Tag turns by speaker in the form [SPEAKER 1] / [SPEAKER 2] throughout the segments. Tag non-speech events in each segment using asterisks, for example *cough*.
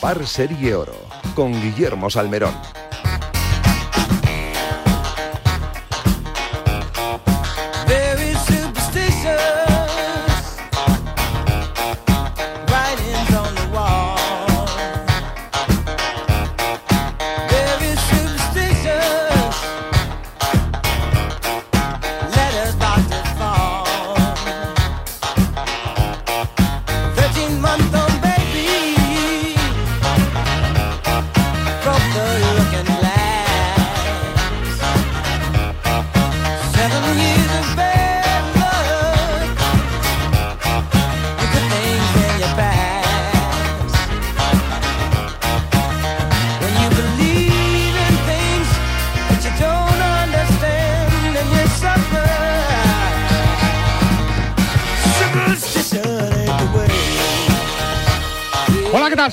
[SPEAKER 1] Par Serie Oro con Guillermo Salmerón.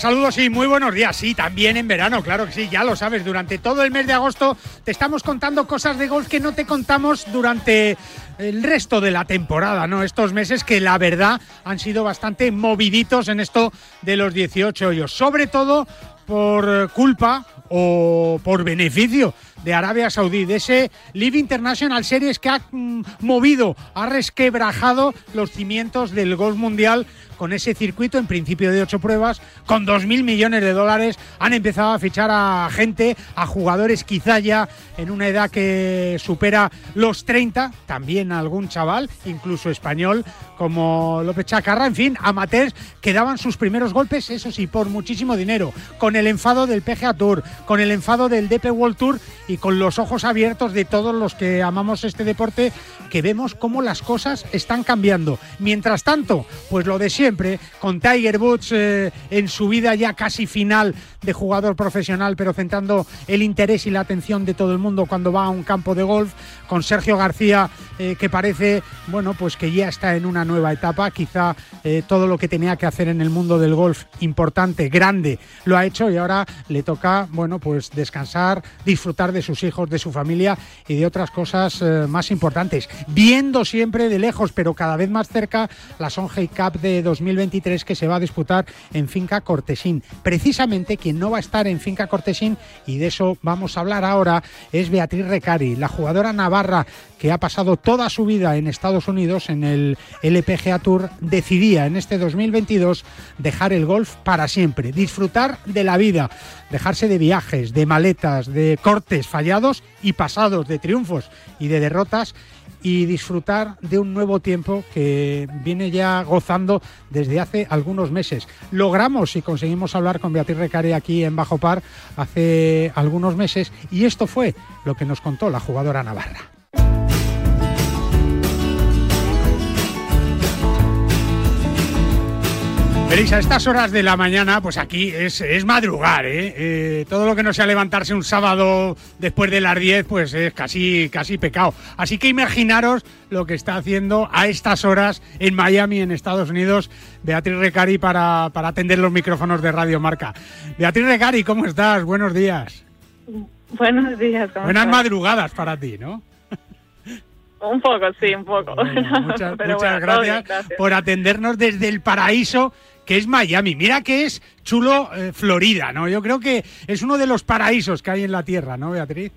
[SPEAKER 2] Saludos y muy buenos días. Sí, también en verano, claro que sí, ya lo sabes. Durante todo el mes de agosto te estamos contando cosas de golf que no te contamos durante el resto de la temporada, ¿no? Estos meses que la verdad han sido bastante moviditos en esto de los 18 hoyos. Sobre todo por culpa o por beneficio de Arabia Saudí, de ese Live International Series que ha mm, movido, ha resquebrajado los cimientos del golf mundial con ese circuito en principio de ocho pruebas, con dos mil millones de dólares, han empezado a fichar a gente, a jugadores quizá ya en una edad que supera los 30, también algún chaval, incluso español, como López Chacarra, en fin, amateurs que daban sus primeros golpes, eso sí, por muchísimo dinero, con el enfado del PGA Tour, con el enfado del DP World Tour con los ojos abiertos de todos los que amamos este deporte, que vemos cómo las cosas están cambiando. Mientras tanto, pues lo de siempre, con Tiger Woods eh, en su vida ya casi final de jugador profesional, pero centrando el interés y la atención de todo el mundo cuando va a un campo de golf, con Sergio García, eh, que parece, bueno, pues que ya está en una nueva etapa, quizá eh, todo lo que tenía que hacer en el mundo del golf, importante, grande, lo ha hecho y ahora le toca, bueno, pues descansar, disfrutar de sus hijos, de su familia y de otras cosas eh, más importantes, viendo siempre de lejos, pero cada vez más cerca, la Sonhei Cup de 2023 que se va a disputar en Finca Cortesín. Precisamente quien no va a estar en Finca Cortesín, y de eso vamos a hablar ahora, es Beatriz Recari, la jugadora navarra que ha pasado toda su vida en Estados Unidos en el LPGA Tour, decidía en este 2022 dejar el golf para siempre, disfrutar de la vida, dejarse de viajes, de maletas, de cortes fallados y pasados, de triunfos y de derrotas y disfrutar de un nuevo tiempo que viene ya gozando desde hace algunos meses. Logramos y conseguimos hablar con Beatriz Recare aquí en Bajo Par hace algunos meses y esto fue lo que nos contó la jugadora navarra. Veréis, a estas horas de la mañana, pues aquí es, madrugar, ¿eh? ¿eh? Todo lo que no sea levantarse un sábado después de las 10, pues es casi, casi pecado. Así que imaginaros lo que está haciendo a estas horas en Miami, en Estados Unidos, Beatriz Recari para, para atender los micrófonos de Radio Marca. Beatriz Recari, ¿cómo estás? Buenos días.
[SPEAKER 3] Buenos días.
[SPEAKER 2] Buenas madrugadas para ti, ¿no?
[SPEAKER 3] Un poco, sí, un poco.
[SPEAKER 2] muchas, *laughs* gracias, por atendernos desde el paraíso que es Miami. Mira que es chulo eh, Florida, ¿no? Yo creo que es uno de los paraísos que hay en la Tierra, ¿no, Beatriz?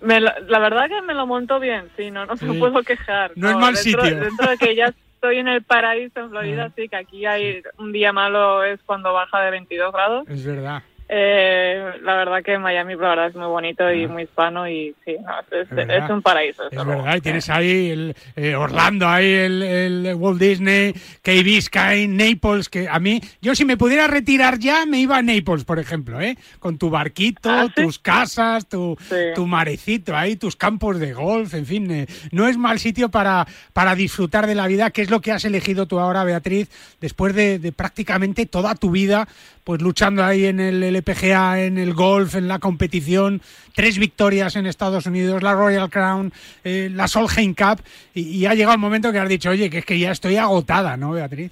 [SPEAKER 3] la verdad que me lo monto bien, sí, no, no me puedo quejar.
[SPEAKER 2] No, es mal sitio.
[SPEAKER 3] Dentro de que ya estoy en el paraíso en Florida, sí, que aquí hay un día malo es cuando baja de 22 grados.
[SPEAKER 2] Es verdad.
[SPEAKER 3] Eh, la verdad que Miami, la verdad, es muy bonito y muy hispano y sí, es, un paraíso.
[SPEAKER 2] Es verdad, y tienes ahí el, eh, Orlando, ahí el, Walt Disney, Key Biscayne, Naples, que a mí, yo si me pudiera retirar ya, me iba a Naples, por ejemplo, ¿eh? Con tu barquito, ¿Ah, tus casas, tu, tu marecito ahí, tus campos de golf, en fin, eh, no es mal sitio para, para disfrutar de la vida, que es lo que has elegido tú ahora, Beatriz, después de, de prácticamente toda tu vida pues luchando ahí en el LPGA, en el golf, en la competición, tres victorias en Estados Unidos, la Royal Crown, eh, la Solheim Cup, y, ha llegado el momento que has dicho, oye, que es que ya estoy agotada, ¿no, Beatriz?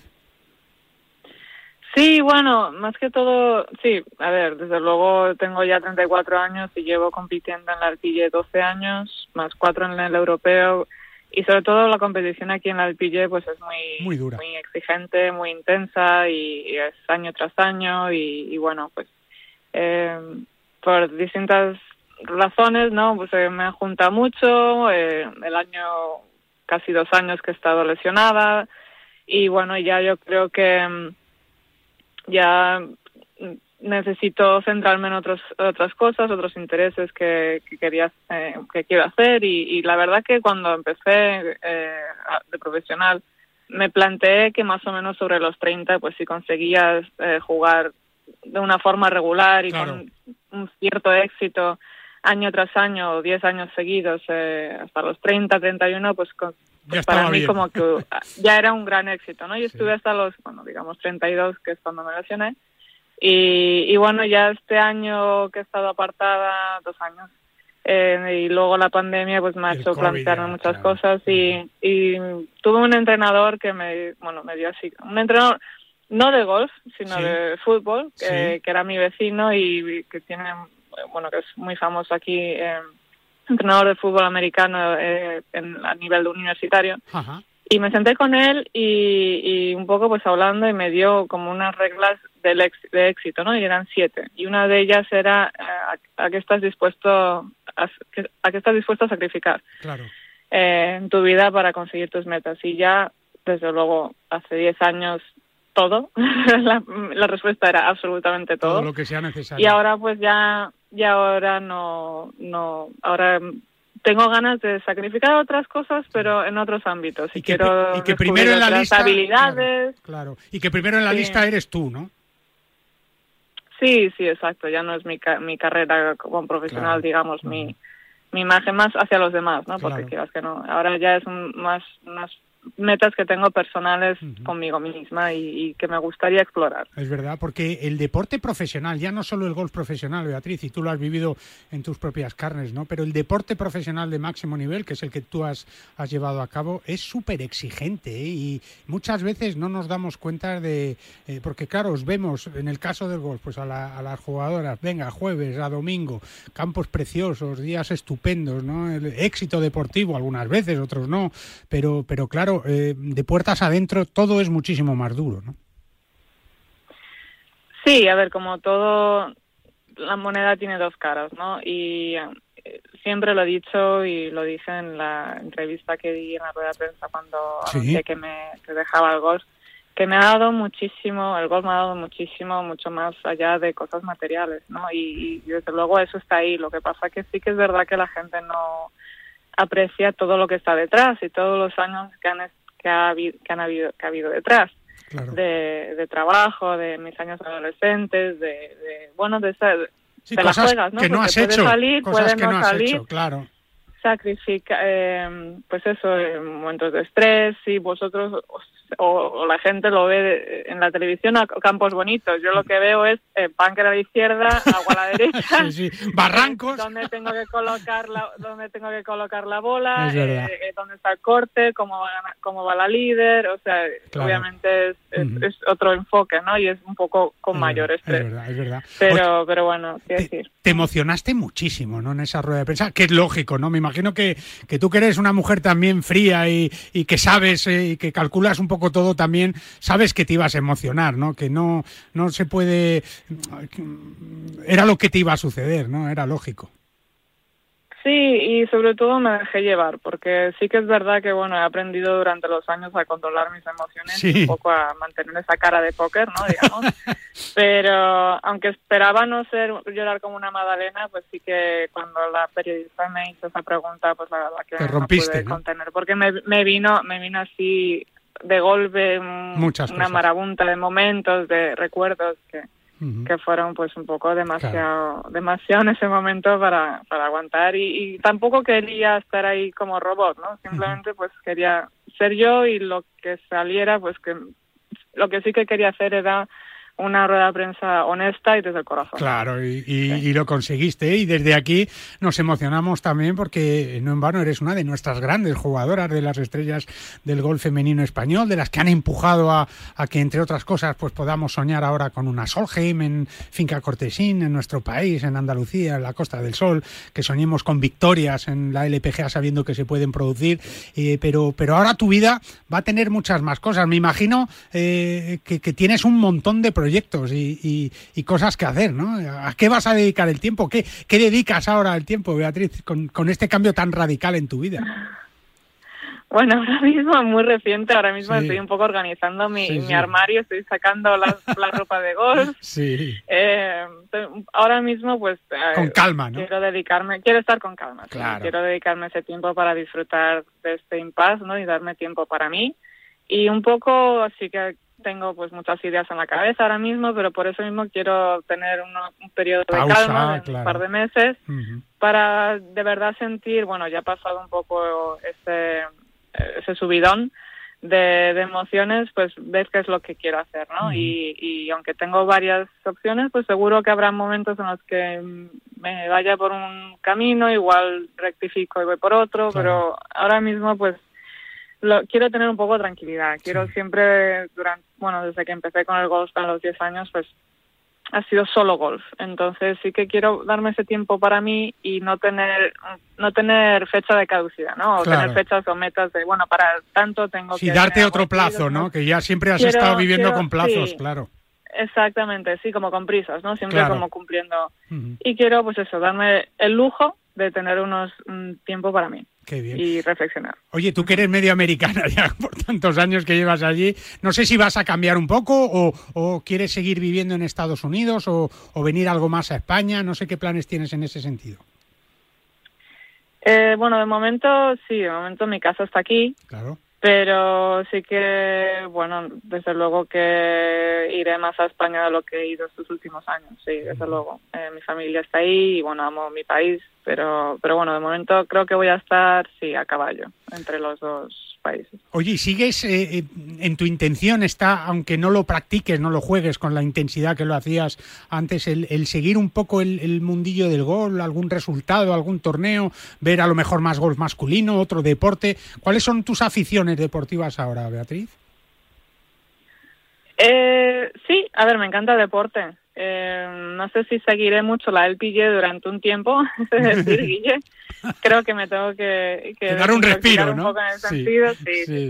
[SPEAKER 3] Sí, bueno, más que todo, sí, a ver, desde luego tengo ya 34 años y llevo compitiendo en la arquilla 12 años, más cuatro en el europeo, y sobre todo la competición aquí en la LPG pues es muy,
[SPEAKER 2] Muy dura.
[SPEAKER 3] exigente, muy intensa y, y es año tras año y, y bueno, pues eh, por distintas razones, ¿no? Pues eh, me ha juntado mucho, eh, el año, casi dos años que he estado lesionada y bueno, ya yo creo que mm, ya necesito centrarme en otros, otras cosas, otros intereses que, que quería, eh, que quiero hacer y, y la verdad que cuando empecé eh, de profesional me planteé que más o menos sobre los 30 pues si conseguías eh, jugar de una forma regular y
[SPEAKER 2] Claro.
[SPEAKER 3] con un cierto éxito año tras año, 10 años seguidos, eh, hasta los 30, 31, pues, con- pues para mí
[SPEAKER 2] bien.
[SPEAKER 3] como que ah, ya era un gran éxito, ¿no? Yo *laughs*
[SPEAKER 2] Sí.
[SPEAKER 3] estuve hasta los, bueno, digamos 32, que es cuando me lesioné, y, y bueno, ya este año que he estado apartada, dos años, eh, y luego la pandemia pues me ha
[SPEAKER 2] El
[SPEAKER 3] hecho
[SPEAKER 2] COVID
[SPEAKER 3] plantearme muchas
[SPEAKER 2] claro.
[SPEAKER 3] cosas y, y tuve un entrenador que me, bueno, me dio así, un entrenador no de golf, sino
[SPEAKER 2] Sí.
[SPEAKER 3] de fútbol, que era mi vecino y que tiene, bueno, que es muy famoso aquí, eh, entrenador de fútbol americano eh, en, a nivel universitario.
[SPEAKER 2] Ajá.
[SPEAKER 3] Y me senté con él y, y un poco pues hablando y me dio como unas reglas del ex- de éxito, ¿no? Y eran siete. Y una de ellas era eh, a, a qué estás dispuesto a, a qué estás dispuesto a sacrificar
[SPEAKER 2] Claro.
[SPEAKER 3] eh, en tu vida para conseguir tus metas. Y ya, desde luego, hace diez años todo. *laughs* la, la respuesta era absolutamente todo.
[SPEAKER 2] Todo lo que sea necesario.
[SPEAKER 3] Y ahora pues ya, ya ahora no, no, ahora tengo ganas de sacrificar otras cosas, pero en otros ámbitos.
[SPEAKER 2] Y
[SPEAKER 3] Y,
[SPEAKER 2] que,
[SPEAKER 3] quiero
[SPEAKER 2] y que primero en la lista.
[SPEAKER 3] habilidades.
[SPEAKER 2] Claro, claro. Y que primero en la
[SPEAKER 3] Sí.
[SPEAKER 2] lista eres tú, ¿no?
[SPEAKER 3] Sí, sí, exacto. Ya no es mi, mi carrera como profesional,
[SPEAKER 2] Claro.
[SPEAKER 3] digamos, mi, mi imagen más hacia los demás, ¿no? Porque quieras que no. Ahora ya es un- más unas metas que tengo personales conmigo misma y, y que me gustaría explorar.
[SPEAKER 2] Es verdad, porque el deporte profesional, ya no solo el golf profesional, Beatriz, y tú lo has vivido en tus propias carnes, ¿no? Pero el deporte profesional de máximo nivel, que es el que tú has, has llevado a cabo, es súper exigente ¿eh? y muchas veces no nos damos cuenta de... eh, porque claro, os vemos en el caso del golf, pues a, la- a las jugadoras, venga, jueves a domingo, campos preciosos, días estupendos, ¿no? El éxito deportivo algunas veces, otros no, pero, pero claro, eh, de puertas adentro todo es muchísimo más duro, ¿no?
[SPEAKER 3] Sí, a ver, como todo, la moneda tiene dos caras, ¿no? Y eh, siempre lo he dicho y lo dije en la entrevista que di en la rueda de prensa cuando
[SPEAKER 2] Sí.
[SPEAKER 3] anuncié que me que dejaba el golf, que me ha dado muchísimo, el golf me ha dado muchísimo, mucho más allá de cosas materiales, ¿no? Y, y desde luego eso está ahí. Lo que pasa que sí que es verdad que la gente no aprecia todo lo que está detrás y todos los años que han que ha habido, que han habido que ha habido detrás
[SPEAKER 2] Claro.
[SPEAKER 3] de, de trabajo, de mis años adolescentes, de, de bueno, de esa,
[SPEAKER 2] Sí,
[SPEAKER 3] te la juegas, ¿no?
[SPEAKER 2] que no
[SPEAKER 3] Porque
[SPEAKER 2] has
[SPEAKER 3] puede
[SPEAKER 2] hecho,
[SPEAKER 3] salir,
[SPEAKER 2] cosas
[SPEAKER 3] puede
[SPEAKER 2] que
[SPEAKER 3] no
[SPEAKER 2] has
[SPEAKER 3] salir.
[SPEAKER 2] hecho, claro.
[SPEAKER 3] sacrifica, eh, pues eso, en momentos de estrés, y vosotros o, o la gente lo ve en la televisión a campos bonitos. Yo lo que veo es eh, bunker a la izquierda, agua a la *laughs* derecha.
[SPEAKER 2] Sí, sí. Barrancos.
[SPEAKER 3] eh, Dónde tengo que colocar la, dónde tengo que colocar la bola, eh, eh, dónde está el corte, cómo va, cómo va la líder, o sea,
[SPEAKER 2] Claro.
[SPEAKER 3] obviamente es, es,
[SPEAKER 2] Ujú.
[SPEAKER 3] es otro enfoque, ¿no? Y es un poco con
[SPEAKER 2] Es
[SPEAKER 3] mayor
[SPEAKER 2] verdad,
[SPEAKER 3] estrés.
[SPEAKER 2] Es verdad, es verdad. Oye,
[SPEAKER 3] Pero, pero bueno, quiero
[SPEAKER 2] te,
[SPEAKER 3] decir.
[SPEAKER 2] te emocionaste muchísimo, ¿no? En esa rueda de prensa, que es lógico, ¿no? Me imagino que, que tú que eres una mujer también fría y, y que sabes eh, y que calculas un poco todo también, sabes que te ibas a emocionar, ¿no? Que no, no se puede... Era lo que te iba a suceder, ¿no? Era lógico.
[SPEAKER 3] Sí, y sobre todo me dejé llevar, porque sí que es verdad que, bueno, he aprendido durante los años a controlar mis emociones,
[SPEAKER 2] Sí.
[SPEAKER 3] un poco a mantener esa cara de póker, ¿no? Digamos. *laughs* Pero aunque esperaba no ser llorar como una magdalena, pues sí que cuando la periodista me hizo esa pregunta, pues la verdad que
[SPEAKER 2] Te
[SPEAKER 3] no
[SPEAKER 2] rompiste,
[SPEAKER 3] pude
[SPEAKER 2] ¿no?
[SPEAKER 3] contener, porque me, me vino me vino así de golpe un-
[SPEAKER 2] Muchas
[SPEAKER 3] una
[SPEAKER 2] cosas.
[SPEAKER 3] marabunta de momentos, de recuerdos que que fueron pues un poco demasiado demasiado en ese momento para, para aguantar. Y, y tampoco quería estar ahí como robot no simplemente pues quería ser yo y lo que saliera pues que lo que sí que quería hacer era una rueda de prensa honesta y desde el corazón.
[SPEAKER 2] Claro, y, lo conseguiste. Y desde aquí nos emocionamos también porque no en vano eres una de nuestras grandes jugadoras de las estrellas del golf femenino español, de las que han empujado a, que, entre otras cosas, pues podamos soñar ahora con una Solheim en Finca Cortesín, en nuestro país, en Andalucía, en la Costa del Sol, que soñemos con victorias en la LPGA sabiendo que se pueden producir. Eh, pero, pero ahora tu vida va a tener muchas más cosas. Me imagino eh, que, que tienes un montón de proyectos proyectos y, y, cosas que hacer, ¿no? ¿A qué vas a dedicar el tiempo? ¿Qué, qué dedicas ahora el tiempo, Beatriz, con, con este cambio tan radical en tu vida?
[SPEAKER 3] Bueno, ahora mismo muy reciente, ahora mismo estoy un poco organizando mi, mi armario, estoy sacando la, la ropa de golf. *laughs*
[SPEAKER 2] Sí.
[SPEAKER 3] Eh, ahora mismo pues...
[SPEAKER 2] Eh, con calma, ¿no?
[SPEAKER 3] Quiero dedicarme, quiero estar con calma. Claro. Quiero dedicarme ese tiempo para disfrutar de este impasse, ¿no? Y darme tiempo para mí. Y un poco, así que tengo pues muchas ideas en la cabeza ahora mismo, pero por eso mismo quiero tener un periodo de calma de un par de meses para de verdad sentir, bueno, ya ha pasado un poco ese, ese subidón de, emociones, pues ver qué es lo que quiero hacer, ¿no? y, y aunque tengo varias opciones, pues seguro que habrá momentos en los que me vaya por un camino, igual rectifico y voy por otro, pero ahora mismo pues quiero tener un poco de tranquilidad. Quiero siempre, durante, bueno, desde que empecé con el golf a los 10 años, pues ha sido solo golf. Entonces sí que quiero darme ese tiempo para mí y no tener no tener fecha de caducidad, ¿no? O tener fechas o metas de, bueno, para tanto tengo
[SPEAKER 2] que... Sí, darte otro plazo, ¿no? Que ya siempre has estado viviendo con plazos, claro.
[SPEAKER 3] Exactamente, sí, como con prisas, ¿no? Siempre como cumpliendo. Y quiero, pues eso, darme el lujo de tener unos un tiempo para mí. Y reflexionar.
[SPEAKER 2] Oye, tú que eres medio americana *laughs* ya por tantos años que llevas allí, no sé si vas a cambiar un poco o, quieres seguir viviendo en Estados Unidos o, venir algo más a España, no sé qué planes tienes en ese sentido.
[SPEAKER 3] Eh, bueno, de momento sí, de momento mi casa está aquí.
[SPEAKER 2] Claro.
[SPEAKER 3] Pero sí que, bueno, desde luego que iré más a España de lo que he ido estos últimos años, sí, desde luego. Eh, mi familia está ahí y, bueno, amo mi país, pero, pero bueno, de momento creo que voy a estar, sí, a caballo entre los dos países.
[SPEAKER 2] Oye, ¿y sigues eh, eh, en tu intención está, aunque no lo practiques, no lo juegues con la intensidad que lo hacías antes, el, seguir un poco el, mundillo del gol, algún resultado, algún torneo, ver a lo mejor más golf masculino, otro deporte? ¿Cuáles son tus aficiones deportivas ahora, Beatriz?
[SPEAKER 3] Eh, sí, a ver, me encanta el deporte. Eh, no sé si seguiré mucho la LPG durante un tiempo, *laughs* es decir, *laughs* Guille. Creo que me tengo que,
[SPEAKER 2] dar un respiro,
[SPEAKER 3] ¿no? sí,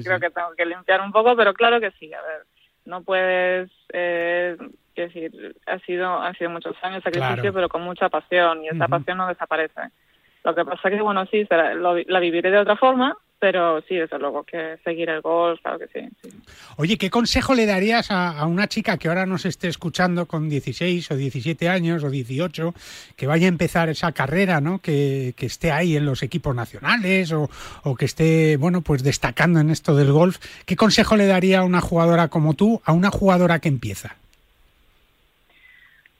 [SPEAKER 3] creo que tengo que limpiar un poco, pero claro que sí. A ver, no puedes, eh, decir, ha sido, han sido muchos años de sacrificio, pero con mucha pasión y esa pasión no desaparece. Lo que pasa que, bueno, sí, la viviré de otra forma, pero sí, desde luego que seguir el golf, claro que sí.
[SPEAKER 2] Oye, ¿qué consejo le darías a, una chica que ahora nos esté escuchando con 16 o 17 años o 18, que vaya a empezar esa carrera, ¿no? Que, esté ahí en los equipos nacionales o, o, que esté, bueno, pues destacando en esto del golf? ¿Qué consejo le daría a una jugadora como tú a una jugadora que empieza?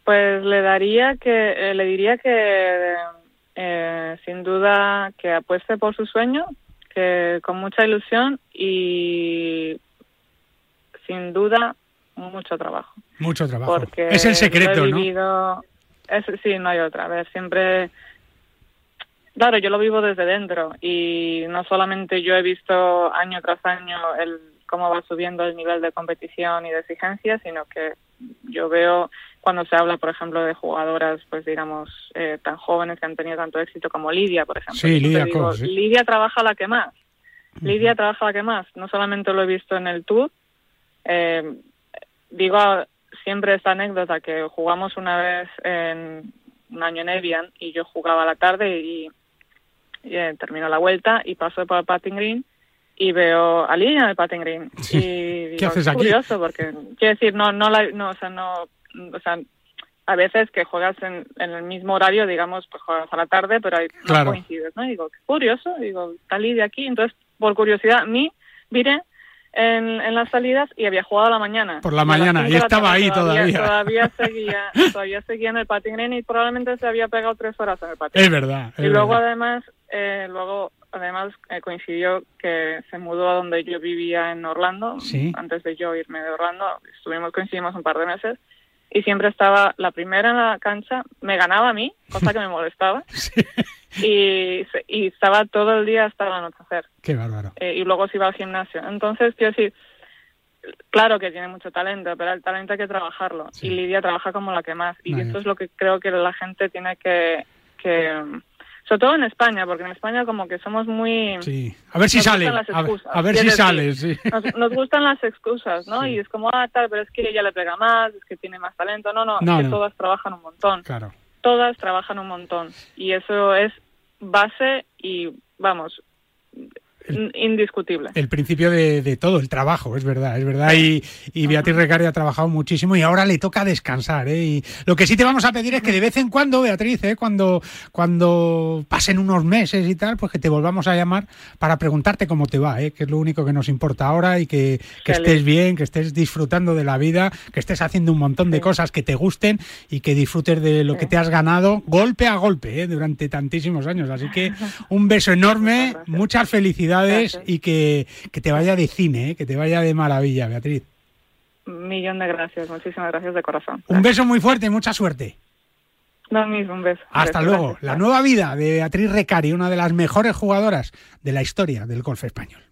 [SPEAKER 3] Pues le daría que, eh, le diría que eh, sin duda que apueste por su sueño, que con mucha ilusión y sin duda mucho trabajo.
[SPEAKER 2] Mucho trabajo. Porque es el secreto,
[SPEAKER 3] ¿no? Es, sí, no hay otra. A ver, siempre. Claro, yo lo vivo desde dentro y no solamente yo he visto año tras año el cómo va subiendo el nivel de competición y de exigencia, sino que yo veo cuando se habla, por ejemplo, de jugadoras, pues digamos, eh, tan jóvenes que han tenido tanto éxito como Lidia, por ejemplo.
[SPEAKER 2] Sí, Lidia,
[SPEAKER 3] Lidia trabaja la que más. Lidia trabaja la que más. No solamente lo he visto en el Tour. Eh, digo siempre esta anécdota que jugamos una vez en un año en Evian y yo jugaba a la tarde y, eh, terminó la vuelta y paso por el patting green y veo a Lidia en el patting green. Y
[SPEAKER 2] ¿Qué haces aquí?
[SPEAKER 3] curioso porque, quiero decir, no, no, la, no, o sea, no o sea, a veces que juegas en, el mismo horario, digamos, pues juegas a la tarde, pero ahí no coincides, ¿no? digo, qué curioso, digo, salí de aquí, entonces, por curiosidad, a mí, miré en, en las salidas y había jugado a la mañana.
[SPEAKER 2] Por la mañana, y estaba ahí
[SPEAKER 3] todavía. Todavía, *laughs* seguía, todavía seguía en el patín y probablemente se había pegado tres horas en el patín.
[SPEAKER 2] Es verdad.
[SPEAKER 3] y luego, además, eh, luego además eh, coincidió que se mudó a donde yo vivía en Orlando, antes de yo irme de Orlando, estuvimos coincidimos un par de meses y siempre estaba la primera en la cancha, me ganaba a mí, cosa que me *laughs* molestaba, y, y estaba todo el día hasta el anochecer.
[SPEAKER 2] Qué bárbaro.
[SPEAKER 3] Eh, y luego se iba al gimnasio. Entonces, quiero decir, claro que tiene mucho talento, pero el talento hay que trabajarlo. Y Lidia trabaja como la que más. Y esto es lo que creo que la gente tiene que, que sobre todo en España, porque en España como que somos muy...
[SPEAKER 2] Sí, a ver si sale, a ver, si sale, sí.
[SPEAKER 3] Nos, gustan las excusas, ¿no? Y es como, ah, tal, pero es que ella le pega más, es que tiene más talento. No, no, es que todas trabajan un montón.
[SPEAKER 2] Claro.
[SPEAKER 3] Todas trabajan un montón. Y eso es base y, vamos, indiscutible.
[SPEAKER 2] El principio de, todo, el trabajo, es verdad, es verdad. Y, y Beatriz Recari ha trabajado muchísimo y ahora le toca descansar. ¿eh? Y lo que sí te vamos a pedir es que de vez en cuando, Beatriz, ¿eh? cuando, cuando pasen unos meses y tal, pues que te volvamos a llamar para preguntarte cómo te va, ¿eh? que es lo único que nos importa ahora y que, estés bien, que estés disfrutando de la vida, que estés haciendo un montón de cosas que te gusten y que disfrutes de lo que te has ganado golpe a golpe ¿eh? durante tantísimos años. Así que *laughs* un beso enorme, muchas felicidades y que, te vaya de cine, ¿eh? que te vaya de maravilla, Beatriz.
[SPEAKER 3] Un millón de gracias, muchísimas gracias de corazón.
[SPEAKER 2] Un beso muy fuerte y mucha suerte.
[SPEAKER 3] Lo mismo, un beso.
[SPEAKER 2] Hasta luego. La nueva vida de Beatriz Recari, una de las mejores jugadoras de la historia del golf español.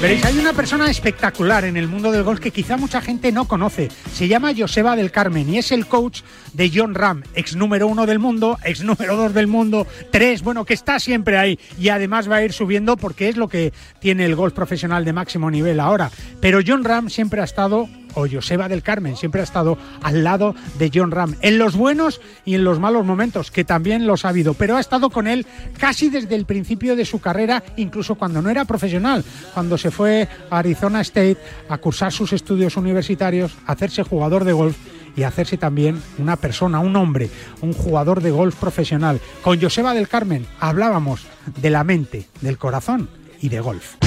[SPEAKER 2] Veréis, hay una persona espectacular en el mundo del golf que quizá mucha gente no conoce. Se llama Joseba del Carmen y es el coach de John Ram, ex número uno del mundo, ex número dos del mundo, tres, bueno, que está siempre ahí y además va a ir subiendo porque es lo que tiene el golf profesional de máximo nivel ahora. Pero John Ram siempre ha estado o Joseba del Carmen siempre ha estado al lado de John Ram, en los buenos y en los malos momentos, que también los ha habido, pero ha estado con él casi desde el principio de su carrera, incluso cuando no era profesional, cuando se fue a Arizona State a cursar sus estudios universitarios, a hacerse jugador de golf y hacerse también una persona, un hombre, un jugador de golf profesional. Con Joseba del Carmen hablábamos de la mente, del corazón y de golf.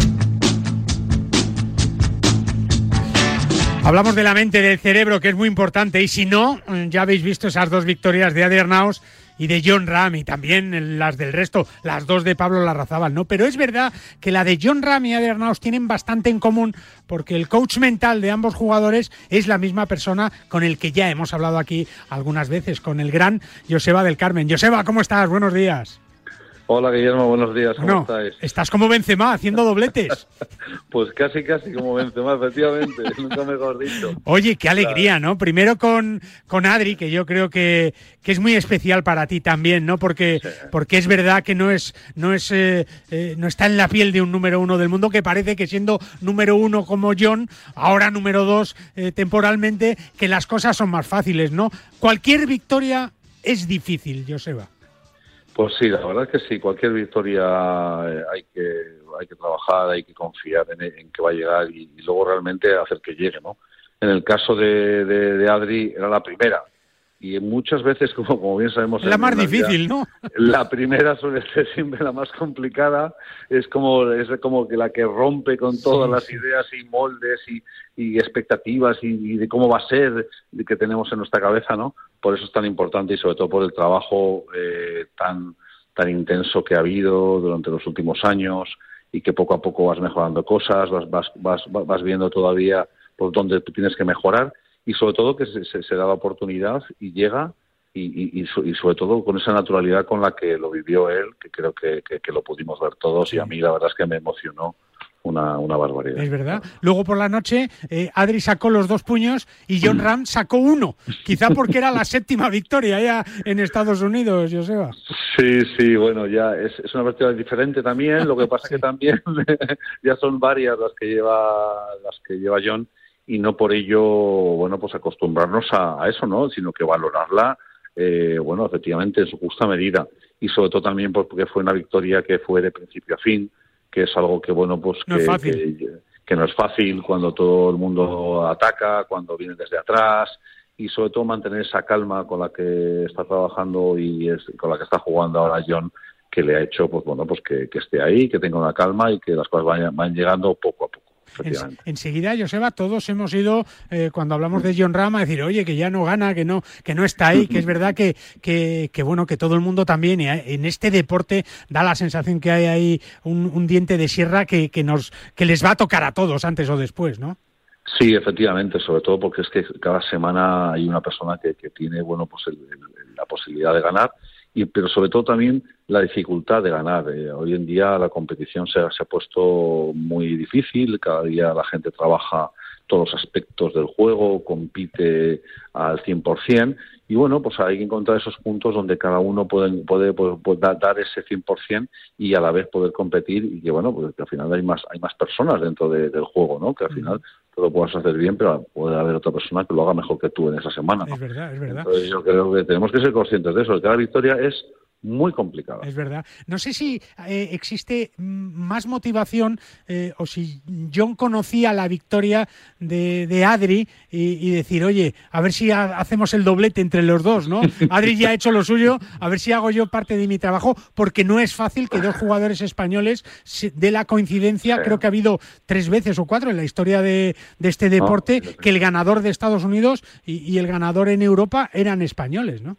[SPEAKER 2] Hablamos de la mente, del cerebro, que es muy importante. Y si no, ya habéis visto esas dos victorias de Adernaus y de John Ram y también las del resto, las dos de Pablo Larrazábal, ¿no? Pero es verdad que la de John Ram y Adernaus tienen bastante en común porque el coach mental de ambos jugadores es la misma persona con el que ya hemos hablado aquí algunas veces, con el gran Joseba del Carmen. Joseba, ¿cómo estás? Buenos días.
[SPEAKER 4] Hola Guillermo, buenos días, ¿cómo estáis?
[SPEAKER 2] Estás como Benzema, haciendo dobletes. *laughs*
[SPEAKER 4] pues casi, casi como Benzema, efectivamente, *laughs* nunca mejor dicho.
[SPEAKER 2] Oye, qué alegría, ¿no? Primero con, con Adri, que yo creo que, que, es muy especial para ti también, ¿no? Porque, porque es verdad que no es, no es, eh, eh, no está en la piel de un número uno del mundo, que parece que siendo número uno como John, ahora número dos eh, temporalmente, que las cosas son más fáciles, ¿no? Cualquier victoria es difícil, Joseba.
[SPEAKER 4] Pues sí, la verdad es que sí, cualquier victoria eh, hay que hay que trabajar, hay que confiar en, que va a llegar y, luego realmente hacer que llegue, ¿no? En el caso de, de Adri era la primera, y muchas veces, *laughs* como, como bien sabemos...
[SPEAKER 2] La más difícil, ¿no? *laughs*
[SPEAKER 4] La primera suele ser siempre la más complicada, es como, es como que la que rompe con todas las ideas y moldes y, y expectativas y, de cómo va a ser que tenemos en nuestra cabeza, ¿no? Por eso es tan importante y sobre todo por el trabajo eh, tan, tan intenso que ha habido durante los últimos años y que poco a poco vas mejorando cosas, vas, vas, vas, vas viendo todavía por dónde tú tienes que mejorar y sobre todo que se, da la oportunidad y llega y, y, sobre todo con esa naturalidad con la que lo vivió él, que creo que, lo pudimos ver todos y a mí la verdad es que me emocionó una, una, barbaridad.
[SPEAKER 2] Es verdad. Luego por la noche, eh, Adri sacó los dos puños y John mm. Ram sacó uno, quizá porque era la *laughs* séptima victoria ya en Estados Unidos, Joseba.
[SPEAKER 4] Sí, sí, bueno, ya es, una partida diferente también, lo que pasa es que *laughs* también *laughs* ya son varias las que lleva las que lleva John y no por ello, bueno, pues acostumbrarnos a, eso, ¿no? Sino que valorarla, eh, bueno, efectivamente en su justa medida. Y sobre todo también porque fue una victoria que fue de principio a fin, que es algo que, bueno, pues
[SPEAKER 2] que,
[SPEAKER 4] que, no es fácil cuando todo el mundo ataca, cuando viene desde atrás y sobre todo mantener esa calma con la que está trabajando y es, con la que está jugando ahora John que le ha hecho pues bueno pues que, que esté ahí que tenga una calma y que las cosas vayan, van llegando poco a poco
[SPEAKER 2] enseguida, Joseba, todos hemos ido, eh, cuando hablamos de John Rama, a decir, oye, que ya no gana, que no, que no está ahí, que es verdad que, que, bueno, que todo el mundo también, en este deporte da la sensación que hay ahí un, diente de sierra que, que, nos, que les va a tocar a todos antes o después, ¿no?
[SPEAKER 4] Sí, efectivamente, sobre todo porque es que cada semana hay una persona que, tiene, bueno, pues la posibilidad de ganar, y, pero sobre todo también la dificultad de ganar. Eh, hoy en día la competición se, se, ha puesto muy difícil, cada día la gente trabaja todos los aspectos del juego, compite al 100%, y bueno, pues hay que encontrar esos puntos donde cada uno puede, puede, dar ese 100% y a la vez poder competir y que bueno, pues que al final hay más hay más personas dentro del juego, ¿no? Que al final tú lo puedas hacer bien, pero puede haber otra persona que lo haga mejor que tú en esa semana.
[SPEAKER 2] Es verdad, es verdad.
[SPEAKER 4] Entonces yo creo que tenemos que ser conscientes de eso, que cada victoria es muy complicada.
[SPEAKER 2] Es verdad. No sé si eh, existe más motivación eh, o si John conocía la victoria de, Adri y, decir, oye, a ver si hacemos el doblete entre los dos, ¿no? *laughs* Adri ya ha hecho lo suyo, a ver si hago yo parte de mi trabajo, porque no es fácil que dos jugadores españoles de la coincidencia, creo que ha habido tres veces o cuatro en la historia de, este deporte, que el ganador de Estados Unidos y el ganador en Europa eran españoles, ¿no?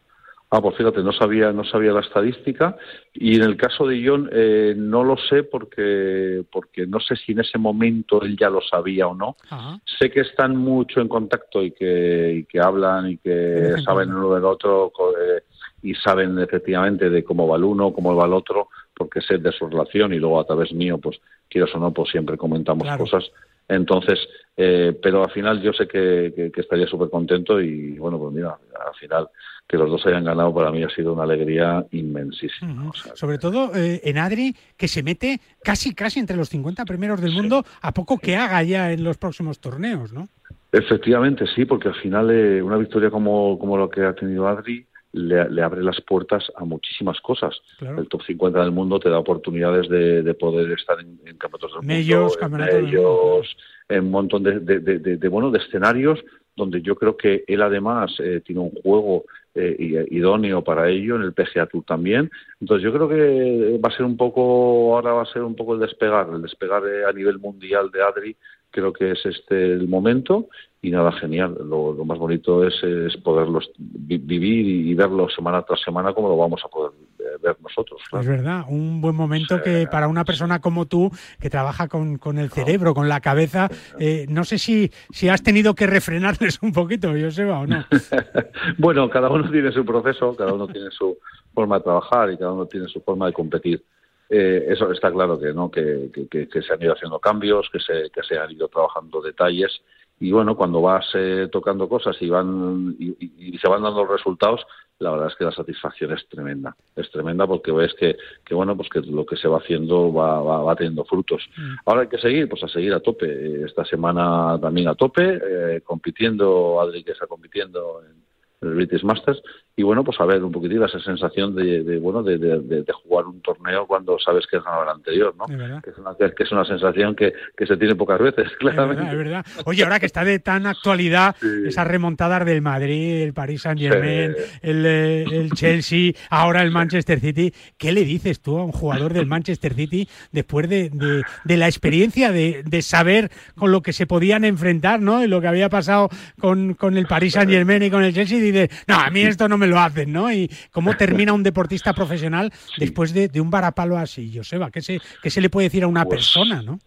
[SPEAKER 4] Ah, pues fíjate, no sabía, no sabía la estadística y en el caso de John eh, no lo sé porque, porque no sé si en ese momento él ya lo sabía o no. Sé que están mucho en contacto y que, y que hablan y que saben uno del otro eh, y saben efectivamente de cómo va el uno, cómo va el otro, porque sé de su relación y luego a través mío, pues quieras o no, pues siempre comentamos cosas. Entonces, eh, pero al final yo sé que, que estaría súper contento y bueno, pues mira, al final que los dos hayan ganado para mí ha sido una alegría inmensísima.
[SPEAKER 2] Sobre todo eh, en Adri, que se mete casi, casi entre los 50 primeros del mundo, a poco que haga ya en los próximos torneos, ¿no?
[SPEAKER 4] Efectivamente, sí, porque al final eh, una victoria como, como lo que ha tenido Adri le, abre las puertas a muchísimas cosas. El top 50 del mundo te da oportunidades de, poder estar en, campeonatos del
[SPEAKER 2] mundo,
[SPEAKER 4] en en un montón de, de, bueno, de escenarios donde yo creo que él además eh, tiene un juego eh, idóneo para ello, en el PGA Tour también. Entonces yo creo que va a ser un poco, ahora va a ser un poco el despegar, el despegar a nivel mundial de Adri, creo que es este el momento y nada, genial. Lo, más bonito es, es poderlos vivir y, verlo semana tras semana como lo vamos a poder eh, ver nosotros.
[SPEAKER 2] Es verdad, un buen momento que para una persona como tú, que trabaja con, el cerebro, con la cabeza, eh, no sé si, si has tenido que refrenarles un poquito, Joseba, o no. *laughs*
[SPEAKER 4] bueno, cada uno tiene su proceso, cada uno tiene su forma de trabajar y cada uno tiene su forma de competir. Eh, eso está claro que no que, que, se han ido haciendo cambios, que se, que se han ido trabajando detalles y bueno, cuando vas eh, tocando cosas y van y, se van dando los resultados, la verdad es que la satisfacción es tremenda, es tremenda porque ves que, que bueno, pues que lo que se va haciendo va, va, teniendo frutos. Mm. Ahora hay que seguir, pues a seguir a tope. Esta semana también a tope, eh, compitiendo, Adri que está compitiendo en, el British Masters y bueno pues a ver un poquitín esa sensación de, bueno de, jugar un torneo cuando sabes que has ganado el anterior no que es, una, que es una sensación que, que se tiene pocas veces *laughs* claramente.
[SPEAKER 2] es verdad, oye ahora que está de tan actualidad esas remontadas del Madrid el Paris Saint Germain el, eh, el, Chelsea ahora el Manchester City qué le dices tú a un jugador del Manchester City después de, de la experiencia de, saber con lo que se podían enfrentar no y lo que había pasado con, con el Paris Saint Germain y con el Chelsea y dices no a mí esto no me lo hacen, ¿no? Y cómo termina un deportista profesional *laughs* después de, un varapalo así, Joseba, ¿qué se, qué se le puede decir a una pues, persona, no?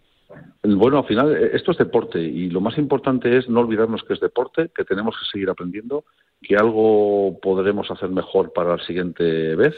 [SPEAKER 4] Bueno, al final eh, esto es deporte y lo más importante es no olvidarnos que es deporte, que tenemos que seguir aprendiendo, que algo podremos hacer mejor para la siguiente vez,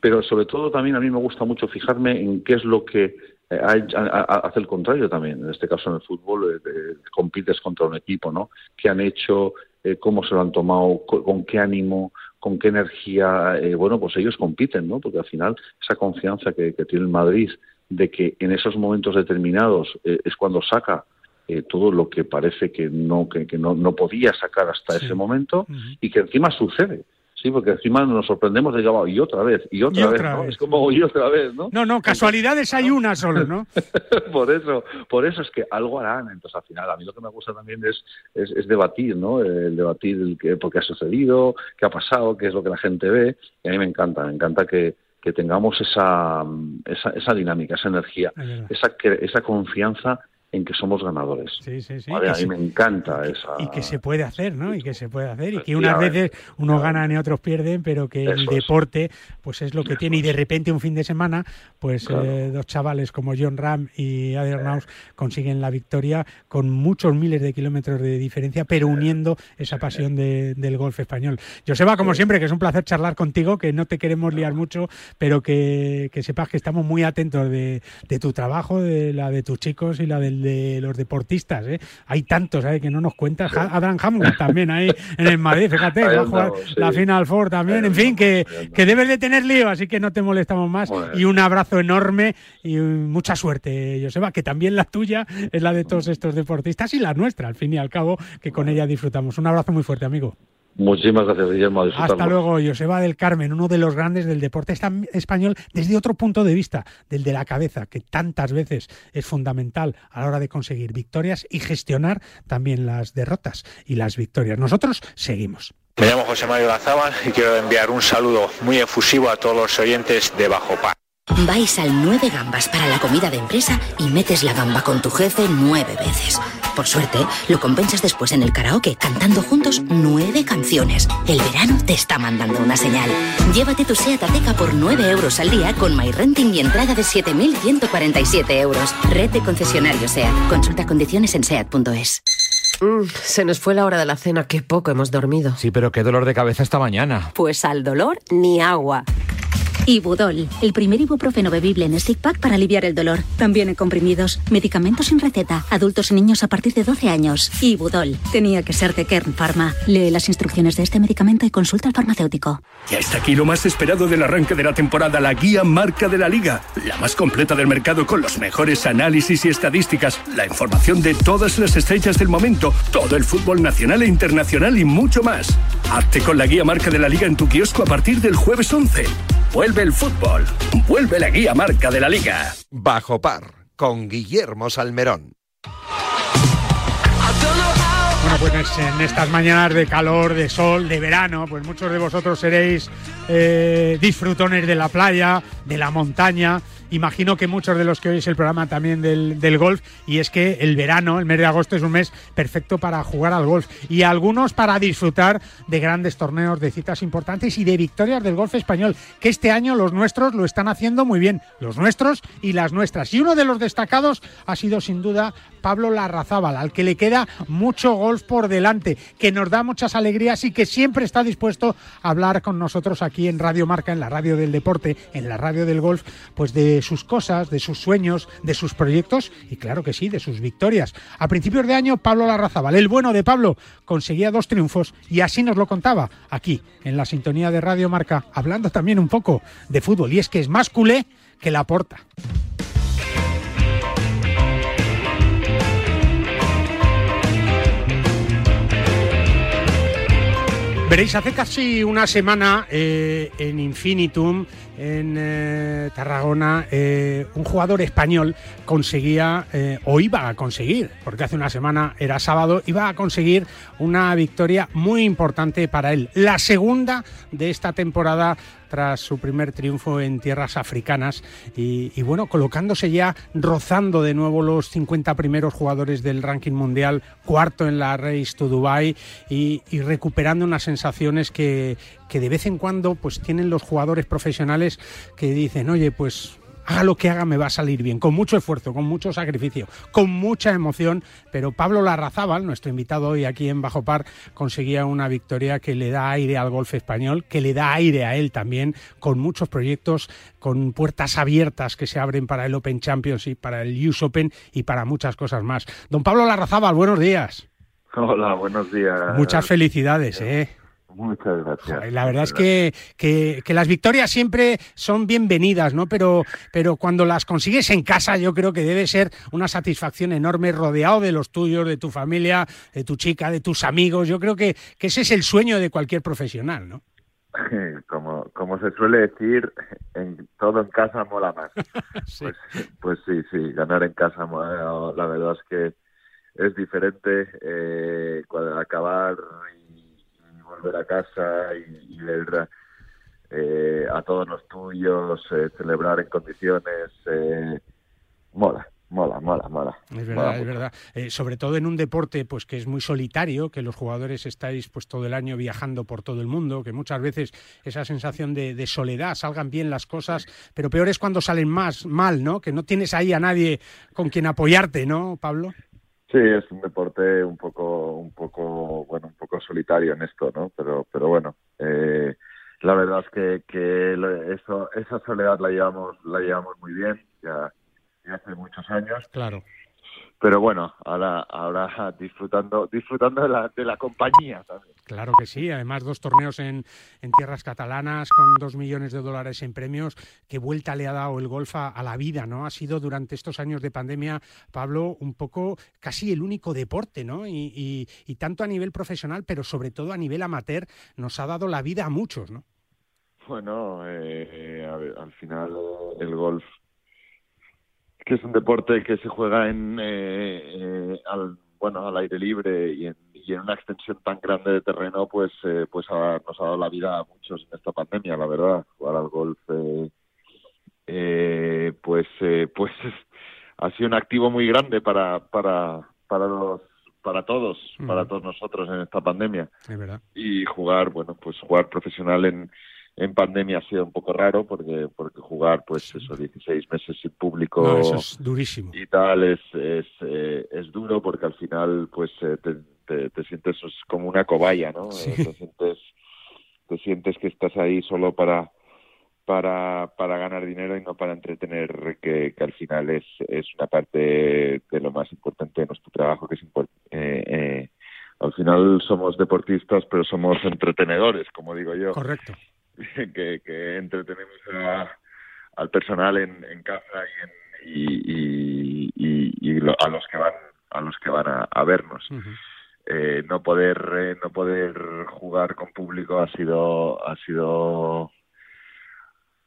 [SPEAKER 4] pero sobre todo también a mí me gusta mucho fijarme en qué es lo que eh, hace el contrario también. En este caso en el fútbol eh, compites contra un equipo, ¿no? ¿Qué han hecho? ¿Cómo se lo han tomado? ¿Con qué ánimo? Con qué energía, eh, bueno, pues ellos compiten, ¿no? Porque al final esa confianza que, tiene el Madrid de que en esos momentos determinados eh, es cuando saca eh, todo lo que parece que no que, no, no, podía sacar hasta ese momento y que encima sucede. Sí, porque encima nos sorprendemos de que y otra vez, y otra, vez, ¿no? Es como y otra vez, ¿no?
[SPEAKER 2] No, no, casualidades hay una solo, ¿no? *laughs*
[SPEAKER 4] por eso, por eso es que algo harán. Entonces, al final, a mí lo que me gusta también es, es, debatir, ¿no? El debatir el que, por qué ha sucedido, qué ha pasado, qué es lo que la gente ve. Y a mí me encanta, me encanta que, que tengamos esa, esa, esa dinámica, esa energía, esa, esa confianza en que somos ganadores.
[SPEAKER 2] Sí, sí, sí.
[SPEAKER 4] A mí me encanta esa...
[SPEAKER 2] Y que se puede hacer, ¿no? Y que se puede hacer. Y que unas veces unos ganan y otros pierden, pero que el deporte pues es lo que tiene. Y de repente un fin de semana, pues eh, dos chavales como John Ram y Naus consiguen la victoria con muchos miles de kilómetros de diferencia, pero uniendo esa pasión del golf español. Joseba, como siempre, que es un placer charlar contigo, que no te queremos liar mucho, pero que, sepas que estamos muy atentos de, tu trabajo, de la de tus chicos y la del de los deportistas. ¿eh? Hay tantos que no nos cuentas. Adam Hamlin también ahí en el Madrid, fíjate, va a jugar la Final Four también. En fin, que, que debes de tener lío, así que no te molestamos más. Y un abrazo enorme y mucha suerte, Joseba, que también la tuya es la de todos estos deportistas y la nuestra, al fin y al cabo, que con ella disfrutamos. Un abrazo muy fuerte, amigo.
[SPEAKER 4] Muchísimas gracias, Guillermo.
[SPEAKER 2] Hasta luego, Joseba del Carmen, uno de los grandes del deporte español desde otro punto de vista, del de la cabeza, que tantas veces es fundamental a la hora de conseguir victorias y gestionar también las derrotas y las victorias. Nosotros seguimos.
[SPEAKER 5] Me llamo José Mario Lazábal y quiero enviar un saludo muy efusivo a todos los oyentes de Bajo Par.
[SPEAKER 6] Vais al 9 gambas para la comida de empresa y metes la gamba con tu jefe nueve veces. Por suerte, lo compensas después en el karaoke cantando juntos nueve canciones. El verano te está mandando una señal. Llévate tu SEAT Ateca por 9 euros al día con MyRenting y entrada de 7.147 euros. Red de concesionarios SEAT. Consulta condiciones en SEAT.es.
[SPEAKER 7] Mm, se nos fue la hora de la cena, qué poco hemos dormido.
[SPEAKER 8] Sí, pero qué dolor de cabeza esta mañana.
[SPEAKER 7] Pues al dolor ni agua.
[SPEAKER 9] Ibudol, el primer ibuprofeno bebible en stick pack para aliviar el dolor. También en comprimidos, medicamentos sin receta, adultos y niños a partir de 12 años. Ibudol, tenía que ser de Kern Pharma. Lee las instrucciones de este medicamento y consulta al farmacéutico.
[SPEAKER 10] Ya está aquí lo más esperado del arranque de la temporada, la guía marca de la liga. La más completa del mercado con los mejores análisis y estadísticas, la información de todas las estrellas del momento, todo el fútbol nacional e internacional y mucho más. Hazte con la guía marca de la liga en tu kiosco a partir del jueves 11. Vuelve el fútbol. Vuelve la guía marca de la liga.
[SPEAKER 1] Bajo par con Guillermo Salmerón.
[SPEAKER 2] Bueno, pues en estas mañanas de calor, de sol, de verano, pues muchos de vosotros seréis eh, disfrutones de la playa, de la montaña imagino que muchos de los que oís el programa también del, golf, y es que el verano, el mes de agosto, es un mes perfecto para jugar al golf y algunos para disfrutar de grandes torneos, de citas importantes y de victorias del golf español, que este año los nuestros lo están haciendo muy bien, los nuestros y las nuestras. Y uno de los destacados ha sido sin duda Pablo Larrazábal, al que le queda mucho golf por delante, que nos da muchas alegrías y que siempre está dispuesto a hablar con nosotros aquí en Radio Marca, en la radio del deporte, en la radio del golf, pues de sus cosas, de sus sueños, de sus proyectos y claro que sí, de sus victorias. A principios de año, Pablo Larrazábal, el bueno de Pablo, conseguía dos triunfos y así nos lo contaba aquí, en la sintonía de Radio Marca, hablando también un poco de fútbol. Y es que es más culé que la porta. Veréis, hace casi una semana eh, en Infinitum, en eh, Tarragona, eh, un jugador español conseguía, o iba a conseguir, porque hace una semana era sábado, iba a conseguir una victoria muy importante para él. La segunda de esta temporada tras su primer triunfo en tierras africanas y, bueno, colocándose ya, rozando de nuevo los 50 primeros jugadores del ranking mundial, cuarto en la Race to Dubai y, recuperando unas sensaciones que, que de vez en cuando pues tienen los jugadores profesionales que dicen, oye, pues haga lo que haga, me va a salir bien, con mucho esfuerzo, con mucho sacrificio, con mucha emoción, pero Pablo Larrazábal, nuestro invitado hoy aquí en Bajo Par, conseguía una victoria que le da aire al golf español, que le da aire a él también, con muchos proyectos, con puertas abiertas que se abren para el Open Championship, para el US Open y para muchas cosas más. Don Pablo Larrazábal, buenos días.
[SPEAKER 4] Hola, buenos días.
[SPEAKER 2] Muchas felicidades, ¿eh?
[SPEAKER 4] Muchas gracias.
[SPEAKER 2] La verdad es que, que, las victorias siempre son bienvenidas, ¿no? Pero, pero cuando las consigues en casa, yo creo que debe ser una satisfacción enorme, rodeado de los tuyos, de tu familia, de tu chica, de tus amigos. Yo creo que, que ese es el sueño de cualquier profesional, ¿no? *laughs*
[SPEAKER 4] Como, como se suele decir, en, todo en casa mola más. *laughs* Pues, pues sí, sí, ganar en casa, la verdad es que es diferente. Eh, acabar volver a casa y, ver eh, a todos los tuyos, eh, celebrar en condiciones, eh, mola,
[SPEAKER 11] mola, mola, mola.
[SPEAKER 2] Es verdad, es verdad. Eh, sobre todo en un deporte pues que es muy solitario, que los jugadores estáis pues todo el año viajando por todo el mundo, que muchas veces esa sensación de, de soledad, salgan bien las cosas, pero peor es cuando salen más mal, ¿no? Que no tienes ahí a nadie con quien apoyarte, ¿no, Pablo?
[SPEAKER 11] Sí, es un deporte un poco, un poco, bueno, un poco solitario en esto, ¿no? Pero, pero bueno, eh, la verdad es que, que eso, esa soledad la llevamos, la llevamos muy bien, ya, ya hace muchos años.
[SPEAKER 2] Claro
[SPEAKER 11] pero bueno, ahora, ahora *laughs* disfrutando, disfrutando de la, de la compañía también.
[SPEAKER 2] Claro que sí, además dos torneos en, en, tierras catalanas con dos millones de dólares en premios, qué vuelta le ha dado el golf a, a, la vida, ¿no? Ha sido durante estos años de pandemia, Pablo, un poco casi el único deporte, ¿no? Y, y, y tanto a nivel profesional, pero sobre todo a nivel amateur, nos ha dado la vida a muchos, ¿no?
[SPEAKER 11] Bueno, eh, ver, al final el golf que es un deporte que se juega en eh, eh, al bueno al aire libre y en, y en una extensión tan grande de terreno pues eh, pues ha, nos ha dado la vida a muchos en esta pandemia la verdad jugar al golf eh, eh, pues eh, pues *laughs* ha sido un activo muy grande para para para los para todos
[SPEAKER 2] Mm.
[SPEAKER 11] para todos nosotros en esta pandemia
[SPEAKER 2] Es verdad.
[SPEAKER 11] y jugar bueno pues jugar profesional en en pandemia ha sido un poco raro porque porque jugar pues esos 16 meses sin público
[SPEAKER 2] No, eso es durísimo.
[SPEAKER 11] y tal es es, eh, es duro porque al final pues eh, te, te, te sientes como una cobaya no
[SPEAKER 2] Sí.
[SPEAKER 11] Eh, te sientes te sientes que estás ahí solo para para para ganar dinero y no para entretener que, que al final es es una parte de lo más importante de nuestro trabajo que es eh, eh, al final somos deportistas pero somos entretenedores como digo yo
[SPEAKER 2] Correcto. *laughs*
[SPEAKER 11] que, que entretenemos a- al personal en, en casa y, en, y, y, y- y lo- a los que van a los que van a, a vernos. Eh, no poder eh, no poder jugar con público ha sido ha sido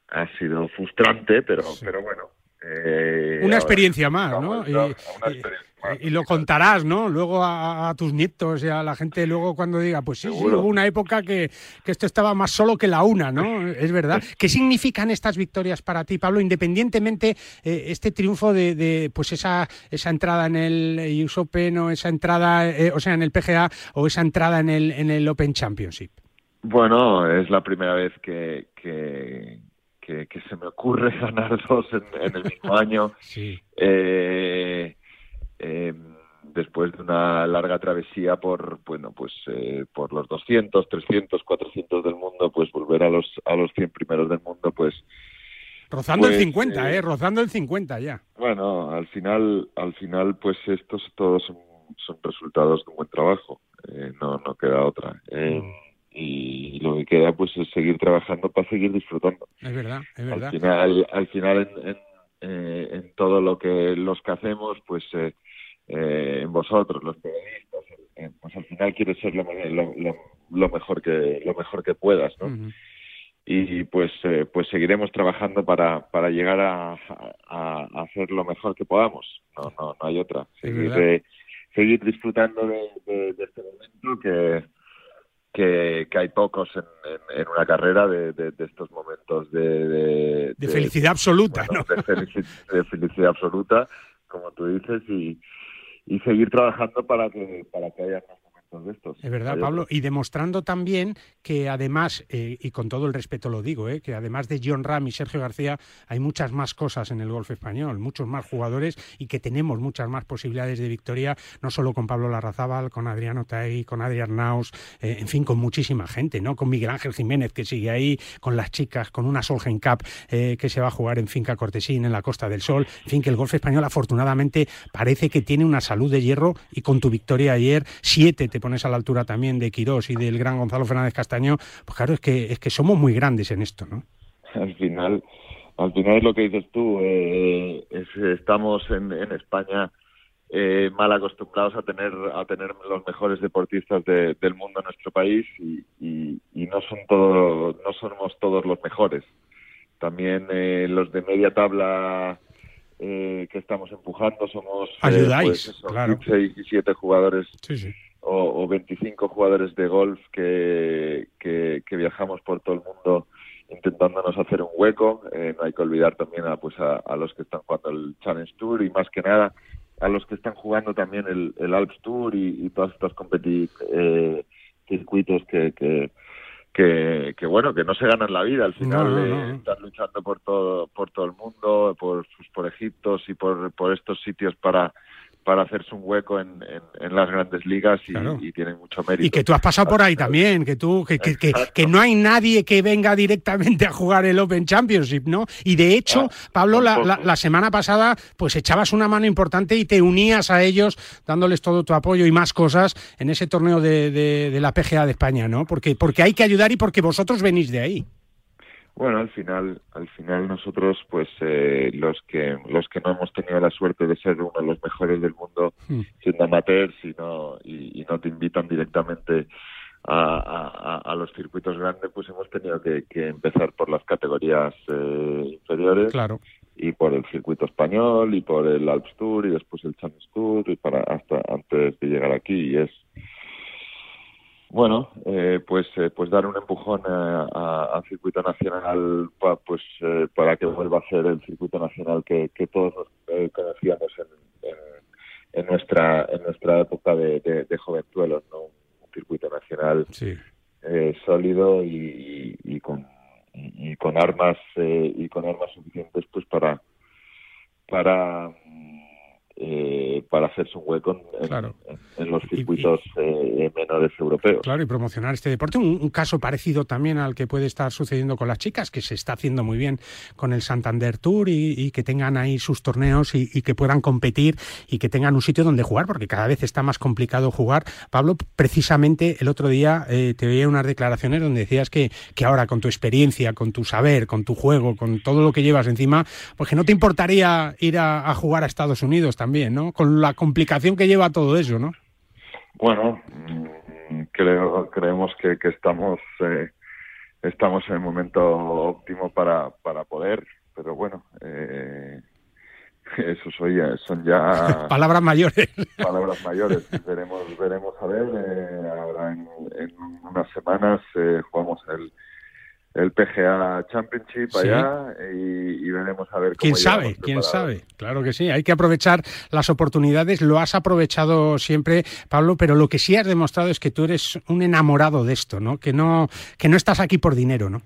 [SPEAKER 11] ha sido frustrante pero pero bueno eh,
[SPEAKER 2] Una experiencia más, ¿no? Y,
[SPEAKER 11] ya- una
[SPEAKER 2] y-
[SPEAKER 11] experiencia más.
[SPEAKER 2] y lo contarás, ¿no? Luego a, a tus nietos y a la gente luego cuando diga, pues sí, sí, hubo una época que, que esto estaba más solo que la una, ¿no? *laughs* Es verdad. ¿Qué significan estas victorias para ti, Pablo? Independientemente eh, este triunfo de, de, pues esa, esa entrada en el US Open o esa entrada, eh, o sea, en el PGA o esa entrada en el, en el Open Championship.
[SPEAKER 11] Bueno, es la primera vez que, que, que, que se me ocurre *laughs* ganar dos en, en el mismo *laughs* año.
[SPEAKER 2] Sí.
[SPEAKER 11] Eh, eh, después de una larga travesía por, bueno, pues eh, por los 200, 300, 400 del mundo, pues volver a los a los 100 primeros del mundo, pues
[SPEAKER 2] Rozando el
[SPEAKER 11] Pues,
[SPEAKER 2] 50,
[SPEAKER 11] eh,
[SPEAKER 2] ¿eh? Rozando el 50 ya.
[SPEAKER 11] bueno, al final, al final, pues estos todos son, son resultados de un buen trabajo. Eh, no, no queda otra. Eh, y lo que queda, pues, es seguir trabajando para seguir disfrutando.
[SPEAKER 2] Es verdad, es verdad.
[SPEAKER 11] Al final, al final en, en, eh, en todo lo que los que hacemos, pues, eh, eh, en vosotros, los periodistas, pues al final quieres ser lo, lo, lo, lo mejor que lo mejor que puedas, ¿no? Y pues eh, pues seguiremos trabajando para para llegar a, a, a hacer lo mejor que podamos no no no hay otra seguir seguir disfrutando de, de, de este momento que que, que hay pocos en, en, en una carrera de, de, de estos momentos de, de,
[SPEAKER 2] De felicidad absoluta,
[SPEAKER 11] bueno,
[SPEAKER 2] ¿no?
[SPEAKER 11] de felicidad absoluta como tú dices y, y seguir trabajando para que para que haya más de estos
[SPEAKER 2] Es verdad,
[SPEAKER 11] Hay
[SPEAKER 2] Pablo,
[SPEAKER 11] otros.
[SPEAKER 2] y demostrando también que además, eh, y con todo el respeto lo digo, eh, que además de John Ram y Sergio García, hay muchas más cosas en el golf español, muchos más jugadores y que tenemos muchas más posibilidades de victoria, no solo con Pablo Larrazábal, con Adriano Tay, con Adrián Naus, eh, en fin, con muchísima gente, ¿no? Con Miguel Ángel Jiménez que sigue ahí, con las chicas, con una Solheim Cup eh, que se va a jugar en Finca Cortesín, en la Costa del Sol, en fin, que el golf español afortunadamente parece que tiene una salud de hierro y con tu victoria ayer, siete te pones a la altura también de Quirós y del gran Gonzalo Fernández Castaño, pues claro, es que, es que somos muy grandes en esto, ¿no?
[SPEAKER 11] al final al final es lo que dices tú eh, es- estamos en, en España eh, mal acostumbrados a tener a tener los mejores deportistas de- del mundo en nuestro país y, y- y no son todo, no somos todos los mejores también eh, los de media tabla eh, que estamos empujando somos eh,
[SPEAKER 2] Ayudáis,
[SPEAKER 11] pues eso,
[SPEAKER 2] claro.
[SPEAKER 11] 15 y 17 jugadores
[SPEAKER 2] Sí, sí.
[SPEAKER 11] O, o 25 jugadores de golf que, que, que viajamos por todo el mundo intentándonos hacer un hueco. no hay que olvidar también a, pues a, los que están jugando el Challenge Tour y más que nada a los que están jugando también el, el Alps Tour y, y todas estas competi circuitos que, que que, bueno que no se ganan la vida al final de estar luchando por todo por todo el mundo por por Egipto y por por estos sitios para para hacerse un hueco en, en, las grandes ligas y, tienen mucho mérito.
[SPEAKER 2] Y que tú has pasado por ahí también, que tú que, que, que, no hay nadie que venga directamente a jugar el Open Championship, ¿no? Y de hecho, ah, Pablo, la, la, semana pasada, pues echabas una mano importante y te unías a ellos, dándoles todo tu apoyo y más cosas en ese torneo de, de, de la PGA de España, ¿no? Porque, porque hay que ayudar y porque vosotros venís de ahí.
[SPEAKER 11] Bueno, al final, al final nosotros, pues eh, los que los que no hemos tenido la suerte de ser uno de los mejores del mundo, hmm. siendo amateurs y no y, no te invitan directamente a, a, los circuitos grandes, pues hemos tenido que, empezar por las categorías eh, inferiores.
[SPEAKER 2] Claro.
[SPEAKER 11] Y por el circuito español y por el Alps Tour y después el Challenge Tour y para hasta antes de llegar aquí y es bueno, eh, pues eh, pues dar un empujón al circuito nacional pues eh, para que vuelva a ser el circuito nacional que, todos conocíamos en, nuestra en nuestra época de, de, jovenzuelos, ¿no? Un circuito nacional sólido y, con y, con armas y con armas suficientes pues para para eh, para hacerse un hueco en, los circuitos eh, menores europeos.
[SPEAKER 2] Claro, y promocionar este deporte. Un, caso parecido también al que puede estar sucediendo con las chicas, que se está haciendo muy bien con el Santander Tour y, que tengan ahí sus torneos y, que puedan competir y que tengan un sitio donde jugar, porque cada vez está más complicado jugar. Pablo, precisamente el otro día eh, te veía unas declaraciones donde decías que, que ahora con tu experiencia, con tu saber, con tu juego, con todo lo que llevas encima, pues que no te importaría ir a, a jugar a Estados Unidos también, ¿no? Con la complicación que lleva todo eso, ¿no?
[SPEAKER 11] Bueno, mm, creo, creemos que, que estamos eh, estamos en el momento óptimo para, para poder, pero bueno, eh, *laughs* eso soy, son ya *laughs*
[SPEAKER 2] palabras mayores. *laughs*
[SPEAKER 11] Palabras mayores. veremos, veremos a ver. Eh, ahora en, en, unas semanas eh, jugamos el el PGA Championship allá y, veremos a ver cómo
[SPEAKER 2] quién sabe quién sabe claro que sí hay que aprovechar las oportunidades lo has aprovechado siempre Pablo pero lo que sí has demostrado es que tú eres un enamorado de esto no que no que no estás aquí por dinero no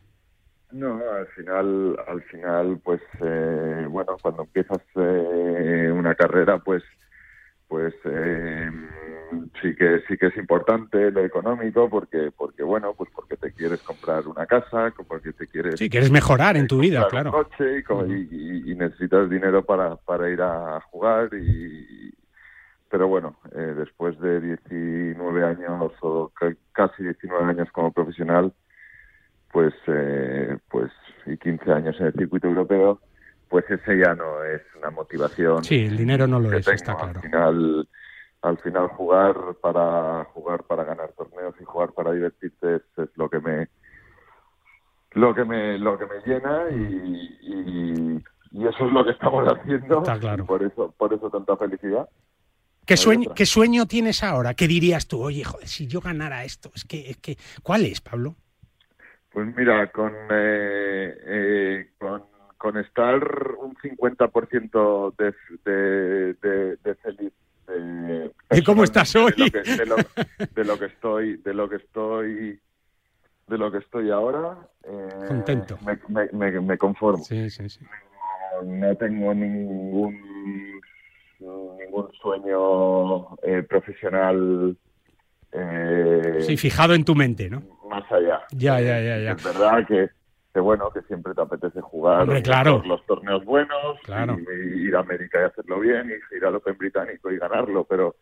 [SPEAKER 11] no al final al final pues eh, bueno cuando empiezas eh, una carrera pues pues eh, sí que sí que es importante lo económico porque porque bueno pues porque te quieres comprar una casa porque te quieres
[SPEAKER 2] sí quieres mejorar en tu vida claro
[SPEAKER 11] un coche y, necesitas dinero para para ir a jugar y pero bueno eh, después de 19 años o casi 19 años como profesional pues eh, pues y 15 años en el circuito europeo pues ese ya no es una motivación.
[SPEAKER 2] Sí, el dinero no lo es, está claro.
[SPEAKER 11] Al final, al final jugar para jugar para ganar torneos y jugar para divertirte es, lo que me lo que me lo que me llena y, y, eso es lo que estamos *laughs* haciendo.
[SPEAKER 2] Está claro.
[SPEAKER 11] por eso por eso tanta felicidad.
[SPEAKER 2] ¿Qué sueño, ¿Qué sueño tienes ahora? ¿Qué dirías tú? Oye, joder, si yo ganara esto, es que, es que ¿cuál es, Pablo?
[SPEAKER 11] Pues mira, con, eh, eh, con con estar un 50% de, de, de, de feliz. De,
[SPEAKER 2] ¿Y cómo estás hoy?
[SPEAKER 11] De lo, que, de, lo, que, estoy, de lo que estoy, de lo que estoy ahora. Eh,
[SPEAKER 2] Contento.
[SPEAKER 11] Me, me, me, conformo.
[SPEAKER 2] Sí, sí, sí.
[SPEAKER 11] No, tengo ningún ningún sueño eh, profesional. Eh,
[SPEAKER 2] sí, fijado en tu mente, ¿no?
[SPEAKER 11] Más allá.
[SPEAKER 2] Ya, ya, ya, ya.
[SPEAKER 11] Es verdad que que bueno, que siempre te apetece jugar los, torneos buenos, y, ir a América y hacerlo bien, y ir al Open británico y ganarlo, pero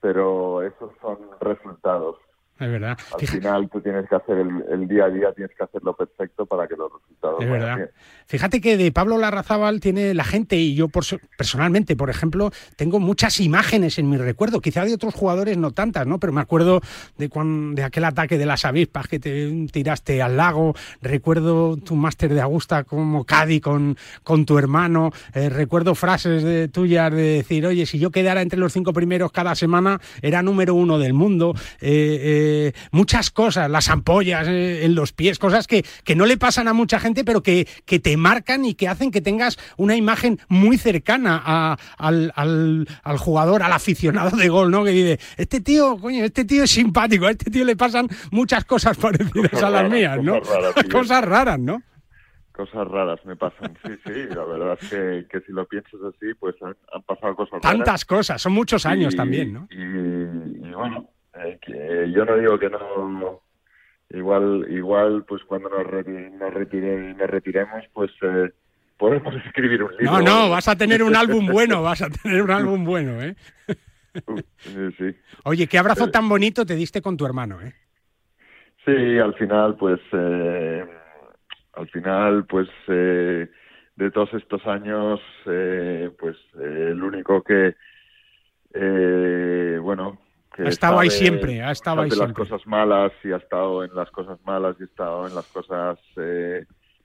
[SPEAKER 11] pero esos son resultados
[SPEAKER 2] es verdad.
[SPEAKER 11] Al final tú tienes que hacer el, día a día, tienes que hacerlo perfecto para que los resultados
[SPEAKER 2] es verdad. Fíjate que de Pablo Larrazábal tiene la gente y yo por, personalmente, por ejemplo, tengo muchas imágenes en mi recuerdo, quizá de otros jugadores no tantas, ¿no? Pero me acuerdo de cuando, de aquel ataque de las avispas que te tiraste al lago, recuerdo tu máster de Augusta como Cádiz con, con tu hermano, eh, recuerdo frases de tuyas de decir, oye, si yo quedara entre los cinco primeros cada semana, era número uno del mundo. Eh, eh eh, muchas cosas, las ampollas eh, en los pies, cosas que, que no le pasan a mucha gente, pero que, que te marcan y que hacen que tengas una imagen muy cercana a, al, al, al, jugador, al aficionado de gol, ¿no? Que dice, este tío, coño, este tío es simpático, a este tío le pasan muchas cosas parecidas a las mías, ¿no?
[SPEAKER 11] Cosas raras, sí.
[SPEAKER 2] cosas raras, ¿no?
[SPEAKER 11] Cosas raras me pasan, sí, sí, la verdad es que, que si lo piensas así, pues han, han pasado cosas
[SPEAKER 2] Tantas
[SPEAKER 11] raras.
[SPEAKER 2] cosas, son muchos años
[SPEAKER 11] Y-
[SPEAKER 2] también, ¿no?
[SPEAKER 11] Y, y bueno, eh, que yo no digo que no, igual, igual, pues cuando nos, nos, retire- nos retiremos, pues eh, podemos *laughs* escribir un libro.
[SPEAKER 2] No, no, vas a tener un álbum bueno, vas a tener un álbum bueno, ¿eh? *laughs*
[SPEAKER 11] Sí.
[SPEAKER 2] Oye, qué abrazo tan bonito te diste con tu hermano, ¿eh?
[SPEAKER 11] Sí, al final, pues, eh, al final, pues, eh, de todos estos años, eh, pues, eh, el único que, eh, bueno, que
[SPEAKER 2] Ha estado ahí siempre, ha estado ahí
[SPEAKER 11] sabe las
[SPEAKER 2] siempre.
[SPEAKER 11] cosas malas y ha estado en las cosas malas y ha estado en las cosas eh,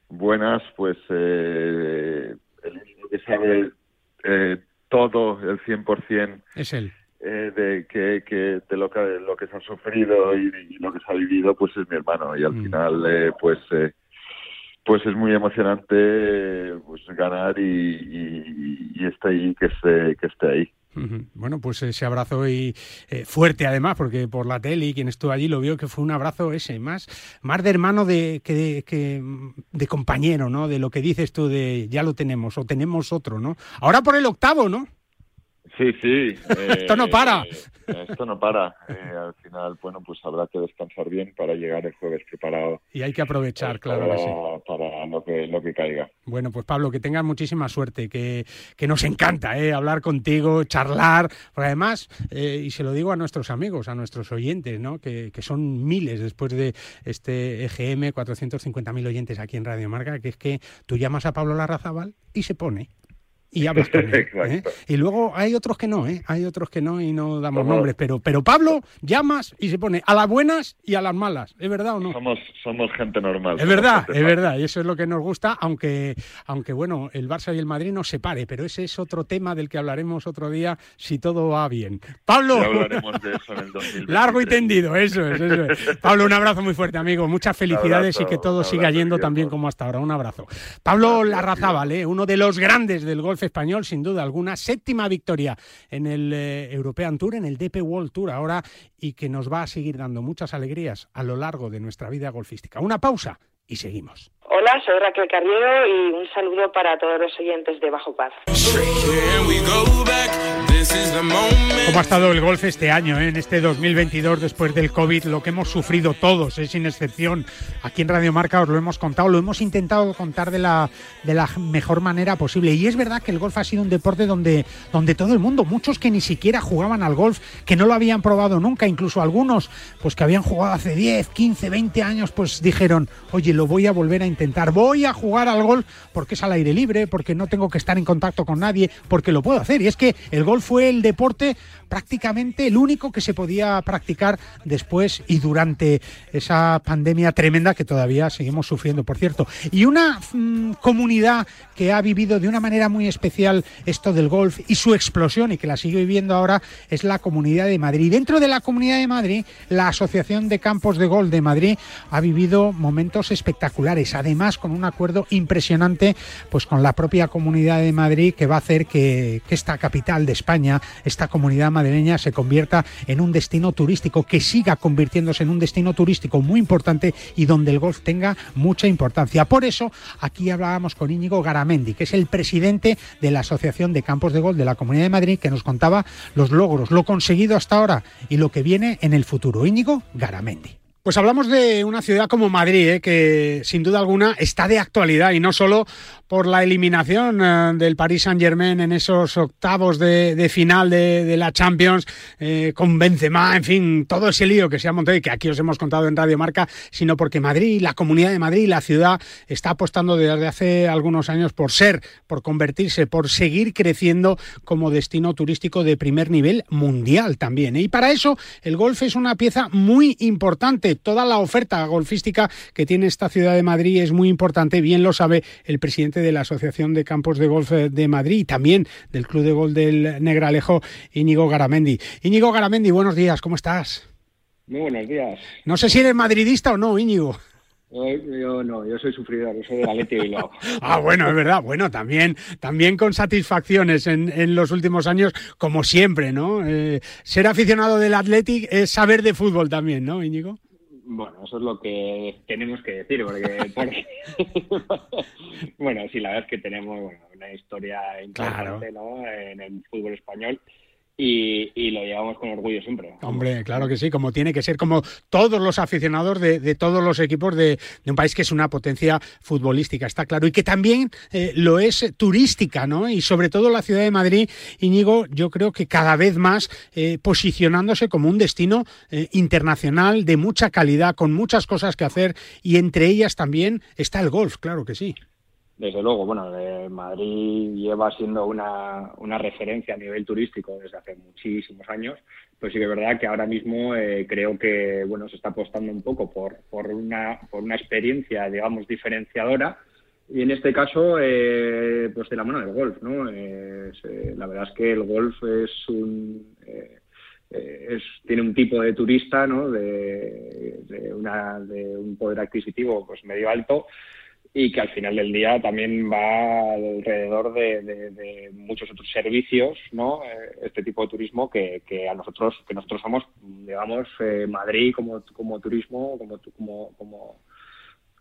[SPEAKER 11] buenas, pues, eh, el único que sabe eh, todo, el 100%,
[SPEAKER 2] Es él.
[SPEAKER 11] eh, de que, que de lo que lo que se ha sufrido y, y lo que se ha vivido pues es mi hermano y al
[SPEAKER 2] Mm.
[SPEAKER 11] final eh, pues eh, pues es muy emocionante pues ganar y, y, y esté ahí que esté que esté ahí.
[SPEAKER 2] Bueno, pues ese abrazo y eh, fuerte además, porque por la tele y quien estuvo allí lo vio que fue un abrazo ese, más, más de hermano de, que, de, que de compañero, ¿no? De lo que dices tú de ya lo tenemos o tenemos otro, ¿no? Ahora por el octavo, ¿no?
[SPEAKER 11] Sí sí
[SPEAKER 2] Esto no para.
[SPEAKER 11] eh, esto no para Eh, al final bueno pues habrá que descansar bien para llegar el jueves preparado
[SPEAKER 2] Y hay que aprovechar, claro
[SPEAKER 11] para,
[SPEAKER 2] que sí.
[SPEAKER 11] para lo que lo que caiga
[SPEAKER 2] Bueno, pues Pablo, que tengas muchísima suerte, que, que nos encanta ¿eh? hablar contigo, charlar, porque además, eh, y se lo digo a nuestros amigos, a nuestros oyentes, ¿no? que, que son miles después de este EGM, 450.000 oyentes aquí en Radio Marca, que es que tú llamas a Pablo Larrazábal y se pone. Y hablas con él. *laughs* ¿eh? Y luego hay otros que no, ¿eh? hay otros que no y no damos
[SPEAKER 11] Somos-
[SPEAKER 2] nombres, pero, pero Pablo llamas y se pone a las buenas y a las malas, ¿es verdad o no?
[SPEAKER 11] somos somos gente normal
[SPEAKER 2] Es verdad, es
[SPEAKER 11] fácil.
[SPEAKER 2] verdad, y eso es lo que nos gusta, aunque, aunque bueno, el Barça y el Madrid nos separe, pero ese es otro tema del que hablaremos otro día si todo va bien. Pablo,
[SPEAKER 11] Ya hablaremos de eso en el 2023. *laughs*
[SPEAKER 2] largo y tendido, eso es, eso es. Pablo, un abrazo muy fuerte, amigo, muchas felicidades
[SPEAKER 11] abrazo,
[SPEAKER 2] y que todo siga yendo también como hasta ahora. Un abrazo. Pablo Larrazábal, ¿eh? uno de los grandes del golf español, sin duda alguna, séptima victoria en el eh, European Tour, en el DP World Tour ahora, y que nos va a seguir dando muchas alegrías a lo largo de nuestra vida golfística. Una pausa y seguimos.
[SPEAKER 12] Hola, soy Raquel Carriero y un saludo para todos los oyentes de Bajo Paz.
[SPEAKER 2] ¿Cómo ha estado el golf este año, eh? en este 2022, después del COVID? Lo que hemos sufrido todos, es sin excepción. Aquí en Radio Marca os lo hemos contado, lo hemos intentado contar de la, de la mejor manera posible. Y es verdad que el golf ha sido un deporte donde, donde todo el mundo, muchos que ni siquiera jugaban al golf, que no lo habían probado nunca, incluso algunos pues que habían jugado hace 10, 15, 20 años, pues dijeron, oye, lo voy a volver a intentar, voy a jugar al golf porque es al aire libre, porque no tengo que estar en contacto con nadie, porque lo puedo hacer. Y es que el golf fue el deporte prácticamente el único que se podía practicar después y durante esa pandemia tremenda que todavía seguimos sufriendo, por cierto. Y una mm, comunidad que ha vivido de una manera muy especial esto del golf y su explosión y que la sigue viviendo ahora es la Comunidad de Madrid. Dentro de la Comunidad de Madrid, la Asociación de Campos de Golf de Madrid ha vivido momentos espectaculares, además con un acuerdo impresionante pues con la propia Comunidad de Madrid que va a hacer que, esta capital de España, esta comunidad madrileña se convierta en un destino turístico, que siga convirtiéndose en un destino turístico muy importante y donde el golf tenga mucha importancia. Por eso aquí hablábamos con Íñigo Garamendi, que es el presidente de la Asociación de Campos de Golf de la Comunidad de Madrid, que nos contaba los logros, lo conseguido hasta ahora y lo que viene en el futuro. Íñigo Garamendi. Pues hablamos de una ciudad como Madrid, ¿eh? que sin duda alguna está de actualidad y no solo por la eliminación eh, del Paris Saint Germain en esos octavos de, final de, de, la Champions eh, con Benzema, en fin, todo ese lío que se ha montado y que aquí os hemos contado en Radio Marca, sino porque Madrid, la Comunidad de Madrid, la ciudad está apostando desde hace algunos años por ser, por convertirse, por seguir creciendo como destino turístico de primer nivel mundial también. ¿eh? Y para eso el golf es una pieza muy importante toda la oferta golfística que tiene esta ciudad de Madrid es muy importante, bien lo sabe el presidente de la Asociación de Campos de Golf de Madrid y también del Club de Golf del Negralejo, Íñigo Garamendi. Íñigo Garamendi, buenos días, ¿cómo estás?
[SPEAKER 13] Muy buenos días.
[SPEAKER 2] No sé si eres madridista o no, Íñigo.
[SPEAKER 13] Yo, no, yo soy sufridor, yo soy de Atleti Bilbao. *laughs*
[SPEAKER 2] ah, bueno, es verdad. Bueno, también, también con satisfacciones en, en los últimos años, como siempre, ¿no? Eh, ser aficionado del Athletic es saber de fútbol también, ¿no, Íñigo?
[SPEAKER 13] Bueno, eso es lo que tenemos que decir, porque, *laughs* *laughs* bueno, sí, la verdad es que tenemos una historia importante ¿no? en el fútbol español y, lo llevamos con orgullo siempre.
[SPEAKER 2] Hombre, claro que sí, como tiene que ser, como todos los aficionados de, todos los equipos de, un país que es una potencia futbolística, está claro, y que también eh, lo es turística, ¿no? Y sobre todo la ciudad de Madrid, Íñigo, yo creo que cada vez más eh, posicionándose como un destino eh, internacional de mucha calidad, con muchas cosas que hacer, y entre ellas también está el golf, claro que sí.
[SPEAKER 13] Desde luego, bueno, Madrid lleva siendo una, una, referencia a nivel turístico desde hace muchísimos años, pero sí que es verdad que ahora mismo eh, creo que bueno se está apostando un poco por, por, una, por una experiencia, digamos, diferenciadora y en este caso, eh, pues de la mano del golf, ¿no? Eh, la verdad es que el golf es un... es, tiene un tipo de turista, ¿no? De, de, una, de un poder adquisitivo pues medio alto y que al final del día también va alrededor de, muchos otros servicios, ¿no? Eh, este tipo de turismo que, que, a nosotros que nosotros somos, digamos, eh, Madrid como, como turismo, como como como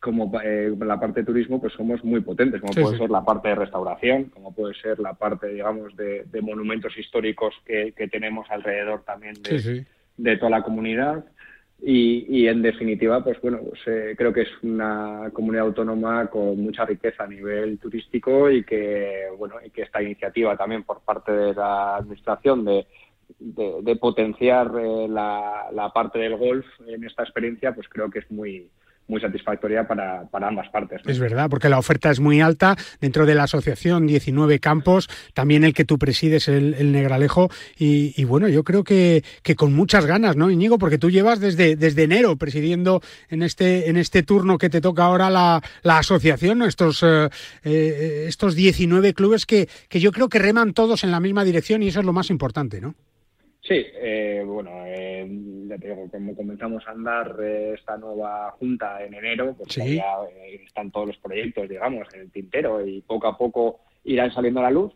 [SPEAKER 13] como eh, la parte de turismo, pues somos muy potentes, como puede ser la parte de restauración, como puede ser la parte, digamos, de, monumentos históricos que, que, tenemos alrededor también de, de toda la comunidad. Y, en definitiva, pues bueno, pues, eh, creo que es una comunidad autónoma con mucha riqueza a nivel turístico y que, bueno, y que esta iniciativa también por parte de la administración de, de, potenciar eh, la, la, parte del golf en esta experiencia, pues creo que es muy, muy satisfactoria para, para ambas partes.
[SPEAKER 2] Es verdad, porque la oferta es muy alta. Dentro de la asociación, 19 campos, también el que tú presides, el, Negralejo. Y, bueno, yo creo que, que, con muchas ganas, ¿no, Iñigo? Porque tú llevas desde, desde enero presidiendo en este, en este turno que te toca ahora la, la asociación, estos, eh, eh, estos 19 clubes que, que yo creo que reman todos en la misma dirección y eso es lo más importante, ¿no?
[SPEAKER 13] Sí, eh, bueno, eh, ya te digo, como comenzamos a andar eh, esta nueva junta en enero, pues ya eh, están todos los proyectos, digamos, en el tintero y poco a poco irán saliendo a la luz,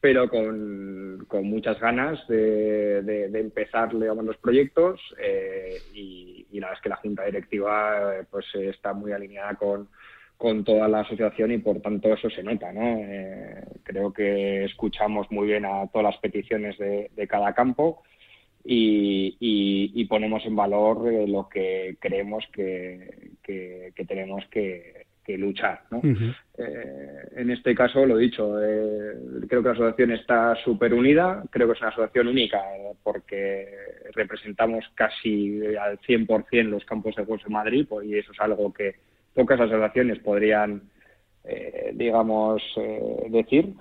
[SPEAKER 13] pero con, con muchas ganas de, de, empezar, digamos, los proyectos y, y, la verdad es que la junta directiva pues está muy alineada con, con toda la asociación y por tanto eso se nota, ¿no? Eh, creo que escuchamos muy bien a todas las peticiones de, cada campo y, ponemos en valor eh, lo que creemos que, tenemos que, luchar, ¿no? Eh, en este caso, lo dicho, creo que la asociación está súper unida, creo que es una asociación única porque representamos casi al 100% los campos de golf de Madrid pues, y eso es algo que pocas asociaciones podrían, eh, digamos, eh, decir.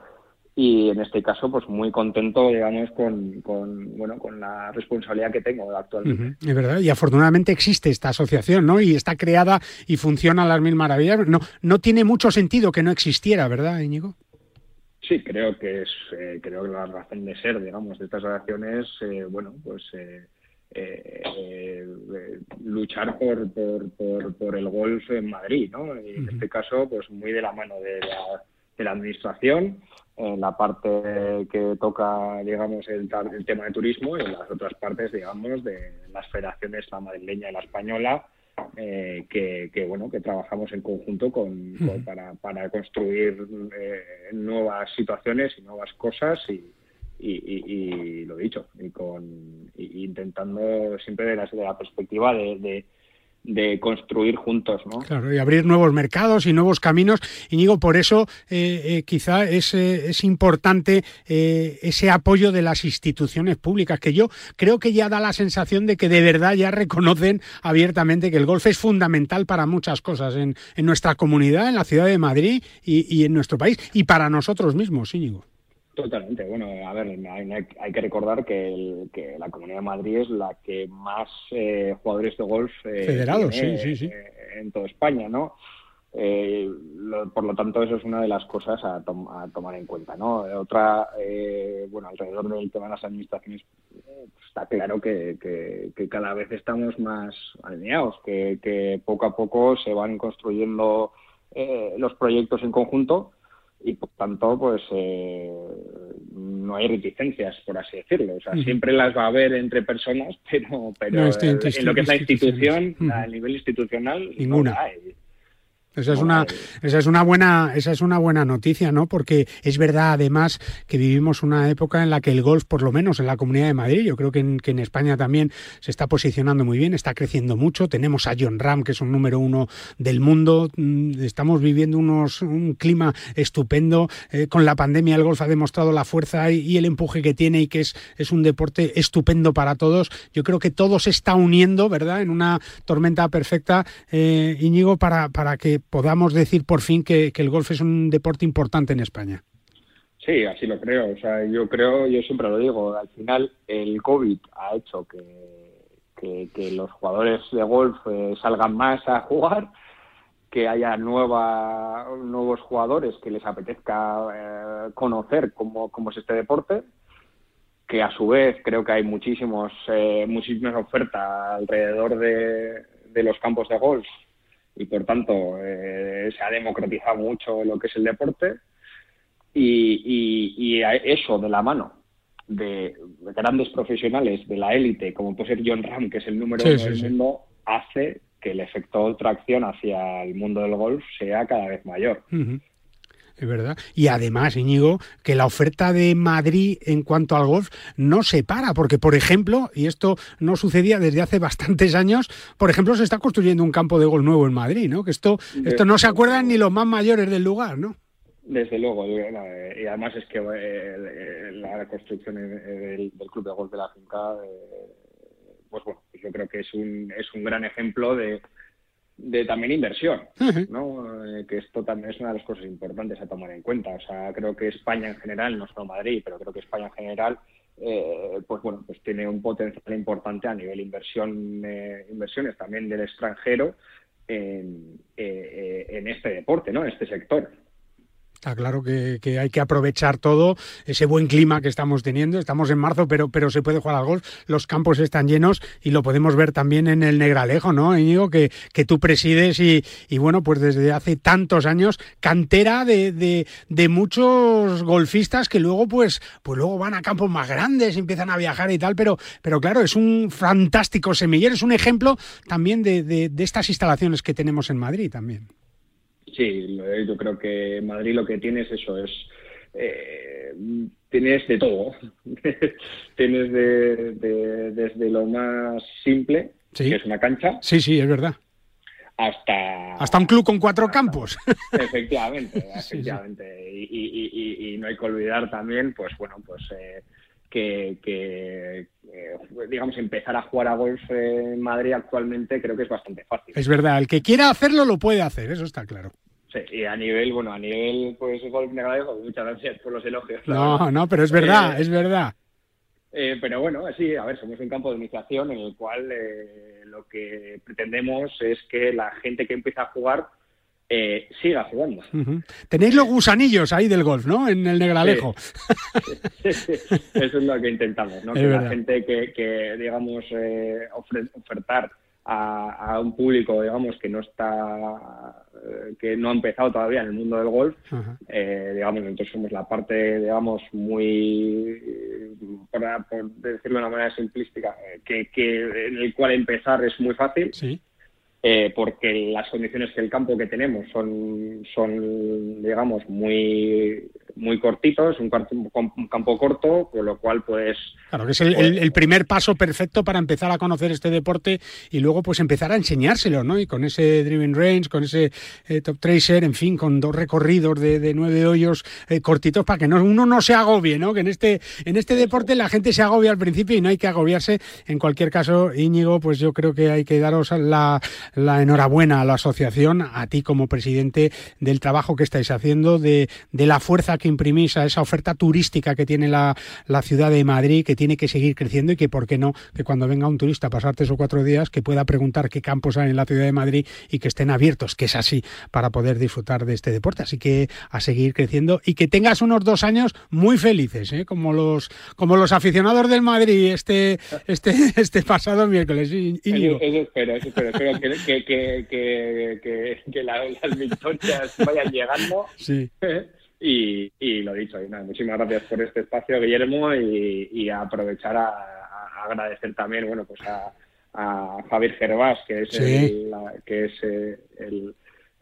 [SPEAKER 13] Y en este caso, pues muy contento, digamos, con, con bueno, con la responsabilidad que tengo actualmente.
[SPEAKER 2] Es verdad, y afortunadamente existe esta asociación, ¿no? Y está creada y funciona a las mil maravillas. No, no tiene mucho sentido que no existiera, ¿verdad, Íñigo?
[SPEAKER 13] Sí, creo que es, eh, creo que la razón de ser, digamos, de estas asociaciones, bueno, pues eh, eh, luchar por, por, por, el golf en Madrid, ¿no? Y en este caso, pues muy de la mano de la, de la administración, en la parte que toca, digamos, el, el tema de turismo y en las otras partes, digamos, de las federaciones, la madrileña y la española, eh, que, que, bueno que trabajamos en conjunto con, para, para construir eh, nuevas situaciones y nuevas cosas y, y, lo dicho, y con intentando siempre de la, perspectiva de, de, construir juntos, ¿no?
[SPEAKER 2] Claro, y abrir nuevos mercados y nuevos caminos. Y digo, por eso eh, eh, quizá es, eh, es importante ese apoyo de las instituciones públicas, que yo creo que ya da la sensación de que de verdad ya reconocen abiertamente que el golf es fundamental para muchas cosas en, en nuestra comunidad, en la ciudad de Madrid y, y en nuestro país, y para nosotros mismos, Íñigo.
[SPEAKER 13] Totalmente. Bueno, a ver, hay, que recordar que, la Comunidad de Madrid es la que más eh, jugadores de golf
[SPEAKER 2] eh, Federados, sí, sí, sí.
[SPEAKER 13] Eh, en toda España, ¿no? Eh, por lo tanto, eso es una de las cosas a, tomar en cuenta. ¿no? Otra, eh, bueno, alrededor del tema de las administraciones, pues está claro que, cada vez estamos más alineados, que, poco a poco se van construyendo eh, los proyectos en conjunto y por tanto pues no hay reticencias por así decirlo. O sea siempre las va a haber entre personas *laughs* pero pero en lo que es la institución a nivel institucional
[SPEAKER 2] ninguna. no hay. Esa es una, esa es una buena, esa es una buena noticia, ¿no? Porque es verdad, además, que vivimos una época en la que el golf, por lo menos en la Comunidad de Madrid, yo creo que en, que en España también se está posicionando muy bien, está creciendo mucho. Tenemos a John Ram, que es un número uno del mundo. Mm, estamos viviendo unos, un clima estupendo. Eh, con la pandemia, el golf ha demostrado la fuerza y, el empuje que tiene y que es, es un deporte estupendo para todos. Yo creo que todo se está uniendo, ¿verdad? En una tormenta perfecta, eh, Íñigo, para, para que podamos decir por fin que, el golf es un deporte importante en España.
[SPEAKER 13] Sí, así lo creo. O sea, yo creo, yo siempre lo digo, al final el COVID ha hecho que, que, los jugadores de golf eh, salgan más a jugar, que haya nueva, nuevos jugadores que les apetezca eh, conocer cómo, cómo, es este deporte, que a su vez creo que hay muchísimos, eh, muchísimas ofertas alrededor de, de los campos de golf y por tanto eh, se ha democratizado mucho lo que es el deporte y, y, eso de la mano de grandes profesionales de la élite, como puede ser John Ram, que es el número uno del mundo, hace que el efecto de tracción hacia el mundo del golf sea cada vez mayor
[SPEAKER 2] es verdad. Y además, Íñigo, que la oferta de Madrid en cuanto al golf no se para, porque, por ejemplo, y esto no sucedía desde hace bastantes años, por ejemplo, se está construyendo un campo de golf nuevo en Madrid, ¿no? Que esto, esto no se acuerdan ni los más mayores del lugar, ¿no?
[SPEAKER 13] Desde luego, eh, y además es que eh, la construcción del, Club de Golf de la Finca, eh, pues bueno, yo creo que es un, es un gran ejemplo de, de también inversión, ¿no? Eh, que esto también es una de las cosas importantes a tomar en cuenta. O sea, creo que España en general, no solo Madrid, pero creo que España en general, eh, pues bueno, pues tiene un potencial importante a nivel inversión, eh, inversiones también del extranjero en, en este deporte, ¿no? En este sector.
[SPEAKER 2] Está claro que, hay que aprovechar todo ese buen clima que estamos teniendo. Estamos en marzo, pero, pero se puede jugar al golf. Los campos están llenos y lo podemos ver también en el Negralejo, ¿no, Íñigo? Que, que tú presides y, y, bueno, pues desde hace tantos años, cantera de, de, muchos golfistas que luego, pues, pues luego van a campos más grandes, empiezan a viajar y tal, pero, pero claro, es un fantástico semillero, es un ejemplo también de, de estas instalaciones que tenemos en Madrid también.
[SPEAKER 13] Sí, yo creo que Madrid lo que tiene es eso, es eh, tienes de todo. *laughs* tienes de, desde lo más simple, que es una cancha.
[SPEAKER 2] Sí, sí, es verdad.
[SPEAKER 13] Hasta,
[SPEAKER 2] hasta un club con cuatro campos. *laughs* *laughs*
[SPEAKER 13] Efectivamente, efectivamente. Y, no hay que olvidar también, pues bueno, pues eh, que, eh, digamos, empezar a jugar a golf en Madrid actualmente creo que es bastante fácil.
[SPEAKER 2] Es verdad, el que quiera hacerlo lo puede hacer, eso está claro.
[SPEAKER 13] Sí, y a nivel, bueno, a nivel, pues, golf negro, muchas gracias por los elogios.
[SPEAKER 2] No, no, pero es verdad, eh, es verdad.
[SPEAKER 13] Eh, pero bueno, sí, a ver, somos un campo de iniciación en el cual lo que pretendemos es que la gente que empieza a jugar eh, siga jugando.
[SPEAKER 2] Tenéis los gusanillos ahí del golf, ¿no? En el Negralejo. *laughs*
[SPEAKER 13] Eso es lo que intentamos, ¿no? que la gente que, digamos, eh, ofertar a, un público, digamos, que no está, eh, que no ha empezado todavía en el mundo del golf, digamos, entonces somos la parte, digamos, muy, por decirlo de una manera simplística, que, que en el cual empezar es muy fácil. Sí eh, porque las condiciones que el campo que tenemos son, son digamos, muy, muy cortitos, un, un campo corto, con lo cual pues...
[SPEAKER 2] Claro, que es el, primer paso perfecto para empezar a conocer este deporte y luego pues empezar a enseñárselo, ¿no? Y con ese Driven Range, con ese eh, Top Tracer, en fin, con dos recorridos de, nueve hoyos eh, cortitos para que no, uno no se agobie, ¿no? Que en este, en este deporte la gente se agobia al principio y no hay que agobiarse. En cualquier caso, Íñigo, pues yo creo que hay que daros la, la enhorabuena a la asociación, a ti como presidente, del trabajo que estáis haciendo, de, de la fuerza que imprimís a esa oferta turística que tiene la, la ciudad de Madrid, que tiene que seguir creciendo y que, ¿por qué no?, que cuando venga un turista a pasar tres o cuatro días, que pueda preguntar qué campos hay en la ciudad de Madrid y que estén abiertos, que es así, para poder disfrutar de este deporte. Así que a seguir creciendo y que tengas unos dos años muy felices, ¿eh? como los como los aficionados del Madrid este este *laughs* este pasado miércoles.
[SPEAKER 13] Eso, espero, eso espero. espero que, que, que las victorias vayan llegando.
[SPEAKER 2] Sí. *laughs*
[SPEAKER 13] Y, y, lo dicho, y nada, muchísimas gracias por este espacio, Guillermo, y, y aprovechar a, a, agradecer también, bueno, pues a, a Javier Gervás, que es el, la, que es eh, el,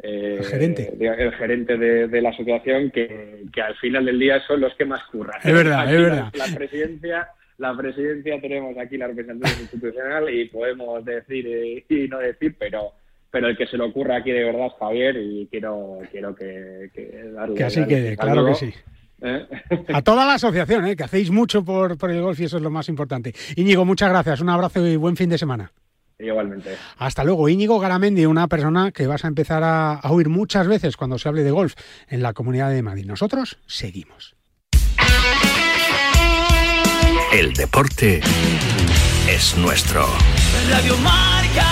[SPEAKER 13] eh,
[SPEAKER 2] el gerente,
[SPEAKER 13] el gerente de, de la asociación, que, que, al final del día son los que más curran.
[SPEAKER 2] Es verdad,
[SPEAKER 13] aquí
[SPEAKER 2] es verdad.
[SPEAKER 13] La, la, presidencia, la presidencia tenemos aquí la representación institucional y podemos decir eh, y no decir, pero pero el que se lo ocurra aquí de verdad es Javier y quiero quiero que, que darle
[SPEAKER 2] que así quede, claro que sí.
[SPEAKER 13] ¿Eh?
[SPEAKER 2] A toda la asociación, ¿eh? que hacéis mucho por, por el golf y eso es lo más importante. Íñigo, muchas gracias, un abrazo y buen fin de semana.
[SPEAKER 13] Igualmente.
[SPEAKER 2] Hasta luego. Íñigo Garamendi, una persona que vas a empezar a, a, oír muchas veces cuando se hable de golf en la comunidad de Madrid. Nosotros seguimos.
[SPEAKER 10] El deporte es nuestro.
[SPEAKER 14] Radio Marca.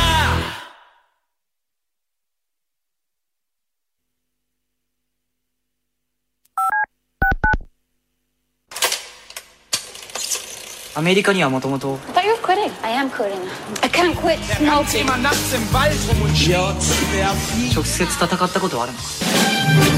[SPEAKER 15] I You're
[SPEAKER 16] quitting. I am quitting. I can't quit smoking.
[SPEAKER 15] 直接戦ったことはあるのか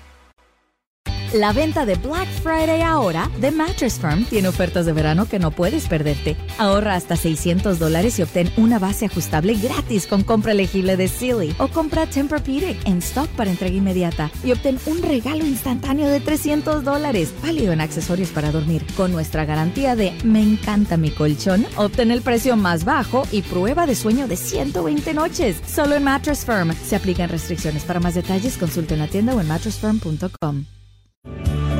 [SPEAKER 17] La venta de Black Friday ahora de Mattress Firm tiene ofertas de verano que no puedes perderte. Ahorra hasta 600 dólares y obtén una base ajustable gratis con compra elegible de Sealy o compra Tempur-Pedic en stock para entrega inmediata y obtén un regalo instantáneo de 300 dólares válido en accesorios para dormir. Con nuestra garantía de Me encanta mi colchón, obtén el precio más bajo y prueba de sueño de 120 noches. Solo en Mattress Firm. Se aplican restricciones. Para más detalles, consulte en la tienda o en mattressfirm.com.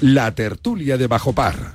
[SPEAKER 1] La tertulia de Bajo Par.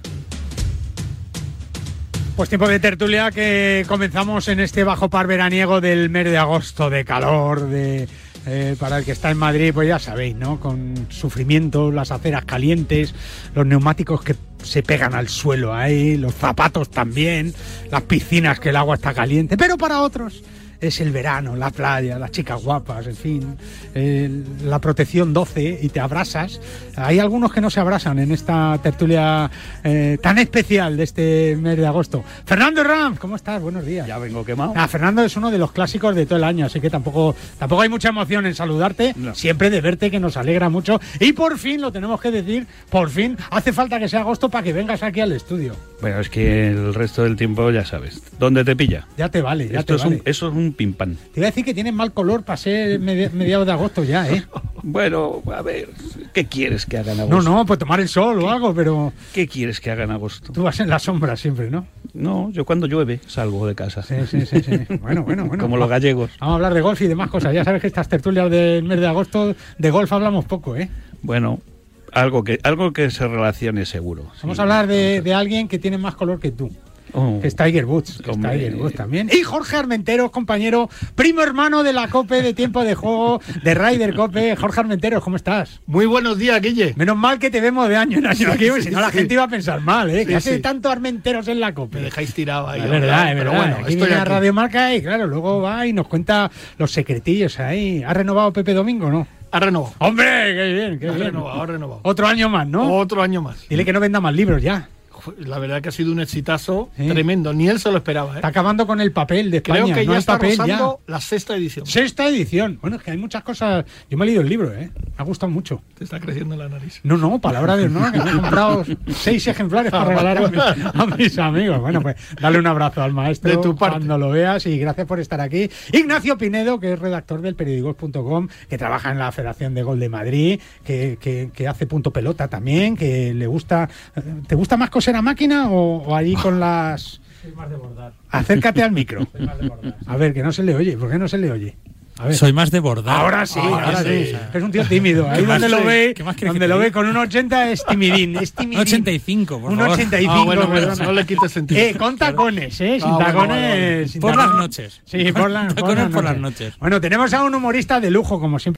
[SPEAKER 2] Pues tiempo de tertulia que comenzamos en este Bajo Par veraniego del mes de agosto, de calor, de... Eh, para el que está en Madrid, pues ya sabéis, ¿no? Con sufrimiento, las aceras calientes, los neumáticos que se pegan al suelo ahí, los zapatos también, las piscinas que el agua está caliente, pero para otros es el verano, la playa, las chicas guapas, en fin, eh, la protección 12 y te abrazas. Hay algunos que no se abrazan en esta tertulia eh, tan especial de este mes de agosto. Fernando Ram, ¿cómo estás? Buenos días.
[SPEAKER 18] Ya vengo quemado.
[SPEAKER 2] Ah, Fernando es uno de los clásicos de todo el año, así que tampoco, tampoco hay mucha emoción en saludarte, no. siempre de verte que nos alegra mucho. Y por fin, lo tenemos que decir, por fin, hace falta que sea agosto para que vengas aquí al estudio.
[SPEAKER 18] Bueno, es que el resto del tiempo ya sabes. ¿Dónde te pilla?
[SPEAKER 2] Ya te vale, ya
[SPEAKER 18] Esto
[SPEAKER 2] te
[SPEAKER 18] es
[SPEAKER 2] vale.
[SPEAKER 18] Un, eso es un pim pam.
[SPEAKER 2] Te iba a decir que tienes mal color para ser mediados de agosto ya, ¿eh? *laughs*
[SPEAKER 18] bueno, a ver, ¿qué quieres que haga en agosto?
[SPEAKER 2] No, no, pues tomar el sol o algo, pero...
[SPEAKER 18] ¿Qué quieres que haga en agosto?
[SPEAKER 2] Tú vas en la sombra siempre, ¿no?
[SPEAKER 18] No, yo cuando llueve salgo de casa.
[SPEAKER 2] Sí, sí, sí. sí. *laughs* Bueno, bueno, bueno.
[SPEAKER 18] Como los gallegos.
[SPEAKER 2] Vamos a hablar de golf y demás cosas. Ya sabes que estas tertulias del mes de agosto de golf hablamos poco, ¿eh?
[SPEAKER 18] Bueno, Algo que, algo que se relacione seguro.
[SPEAKER 2] Vamos
[SPEAKER 18] sí.
[SPEAKER 2] a hablar de, de alguien que tiene más color que tú.
[SPEAKER 18] Oh.
[SPEAKER 2] Que es Tiger Woods, que es
[SPEAKER 18] Hombre.
[SPEAKER 2] Tiger Woods también. Y Jorge Armenteros, compañero, primo hermano de la COPE de tiempo de juego, de Ryder COPE. Jorge Armenteros, ¿cómo estás?
[SPEAKER 19] Muy buenos días, Guille.
[SPEAKER 2] Menos mal que te vemos de año en año aquí, porque si no la
[SPEAKER 19] sí.
[SPEAKER 2] gente iba a pensar mal, ¿eh?
[SPEAKER 19] Sí,
[SPEAKER 2] que hace
[SPEAKER 19] sí.
[SPEAKER 2] tanto Armenteros en la COPE.
[SPEAKER 19] Me dejáis tirado ahí.
[SPEAKER 2] Es verdad, es
[SPEAKER 19] pero bueno,
[SPEAKER 2] aquí
[SPEAKER 19] estoy
[SPEAKER 2] viene a
[SPEAKER 19] aquí.
[SPEAKER 2] Radio Marca y claro, luego va y nos cuenta los secretillos ahí. ¿Ha renovado Pepe Domingo o no?
[SPEAKER 19] Ha renovado.
[SPEAKER 2] ¡Hombre! ¡Qué bien, qué
[SPEAKER 19] Ha
[SPEAKER 2] bien!
[SPEAKER 19] renovado, ha renovado.
[SPEAKER 2] Otro año más, ¿no?
[SPEAKER 19] Otro año más.
[SPEAKER 2] Dile que no venda más libros ya.
[SPEAKER 19] La verdad que ha sido un exitazo
[SPEAKER 2] Sí.
[SPEAKER 19] tremendo. Ni él se lo esperaba. ¿eh?
[SPEAKER 2] Está acabando con el papel de España.
[SPEAKER 19] Creo que
[SPEAKER 2] no
[SPEAKER 19] ya está
[SPEAKER 2] papel, ya.
[SPEAKER 19] la sexta edición.
[SPEAKER 2] Sexta edición. Bueno, es que hay muchas cosas. Yo me he leído el libro, ¿eh? Me ha gustado mucho.
[SPEAKER 19] Te está creciendo la nariz.
[SPEAKER 2] No, no, palabra de honor, que me he comprado *laughs* seis ejemplares para regalar a, mis- a mis amigos. Bueno, pues dale un abrazo al maestro
[SPEAKER 19] De tu parte.
[SPEAKER 2] cuando lo veas y gracias por estar aquí. Ignacio Pinedo, que es redactor del periódico.com, que trabaja en la Federación de Gol de Madrid, que, que- que hace punto pelota también, que le gusta... ¿Te gusta más coser a máquina o, o ahí con las...
[SPEAKER 19] Soy más de bordar.
[SPEAKER 2] Acércate al micro. A ver, que no se le oye. ¿Por qué no se le oye? A ver.
[SPEAKER 20] Soy más de bordar.
[SPEAKER 2] Ahora sí,
[SPEAKER 20] Ahora
[SPEAKER 2] ahora
[SPEAKER 20] sí.
[SPEAKER 2] sí. Es un tío tímido. Ahí
[SPEAKER 20] ¿Qué más
[SPEAKER 2] donde lo
[SPEAKER 20] quieres-
[SPEAKER 2] ve,
[SPEAKER 20] más
[SPEAKER 2] donde lo ve con un 80 es timidín, es timidín.
[SPEAKER 20] Un 85, por
[SPEAKER 2] Un
[SPEAKER 20] favor.
[SPEAKER 2] 85,
[SPEAKER 19] Ah, bueno, bueno,
[SPEAKER 2] perdona.
[SPEAKER 19] no le quites sentido.
[SPEAKER 2] Eh, con tacones, ¿eh? Sin
[SPEAKER 19] Ah, bueno,
[SPEAKER 2] tacones.
[SPEAKER 19] vale.
[SPEAKER 2] sin
[SPEAKER 20] Por
[SPEAKER 2] tacones.
[SPEAKER 20] las noches.
[SPEAKER 2] Sí, por, la-
[SPEAKER 20] Tacones
[SPEAKER 2] por
[SPEAKER 20] por las noches.
[SPEAKER 2] Bueno, tenemos a un humorista de lujo, como siempre.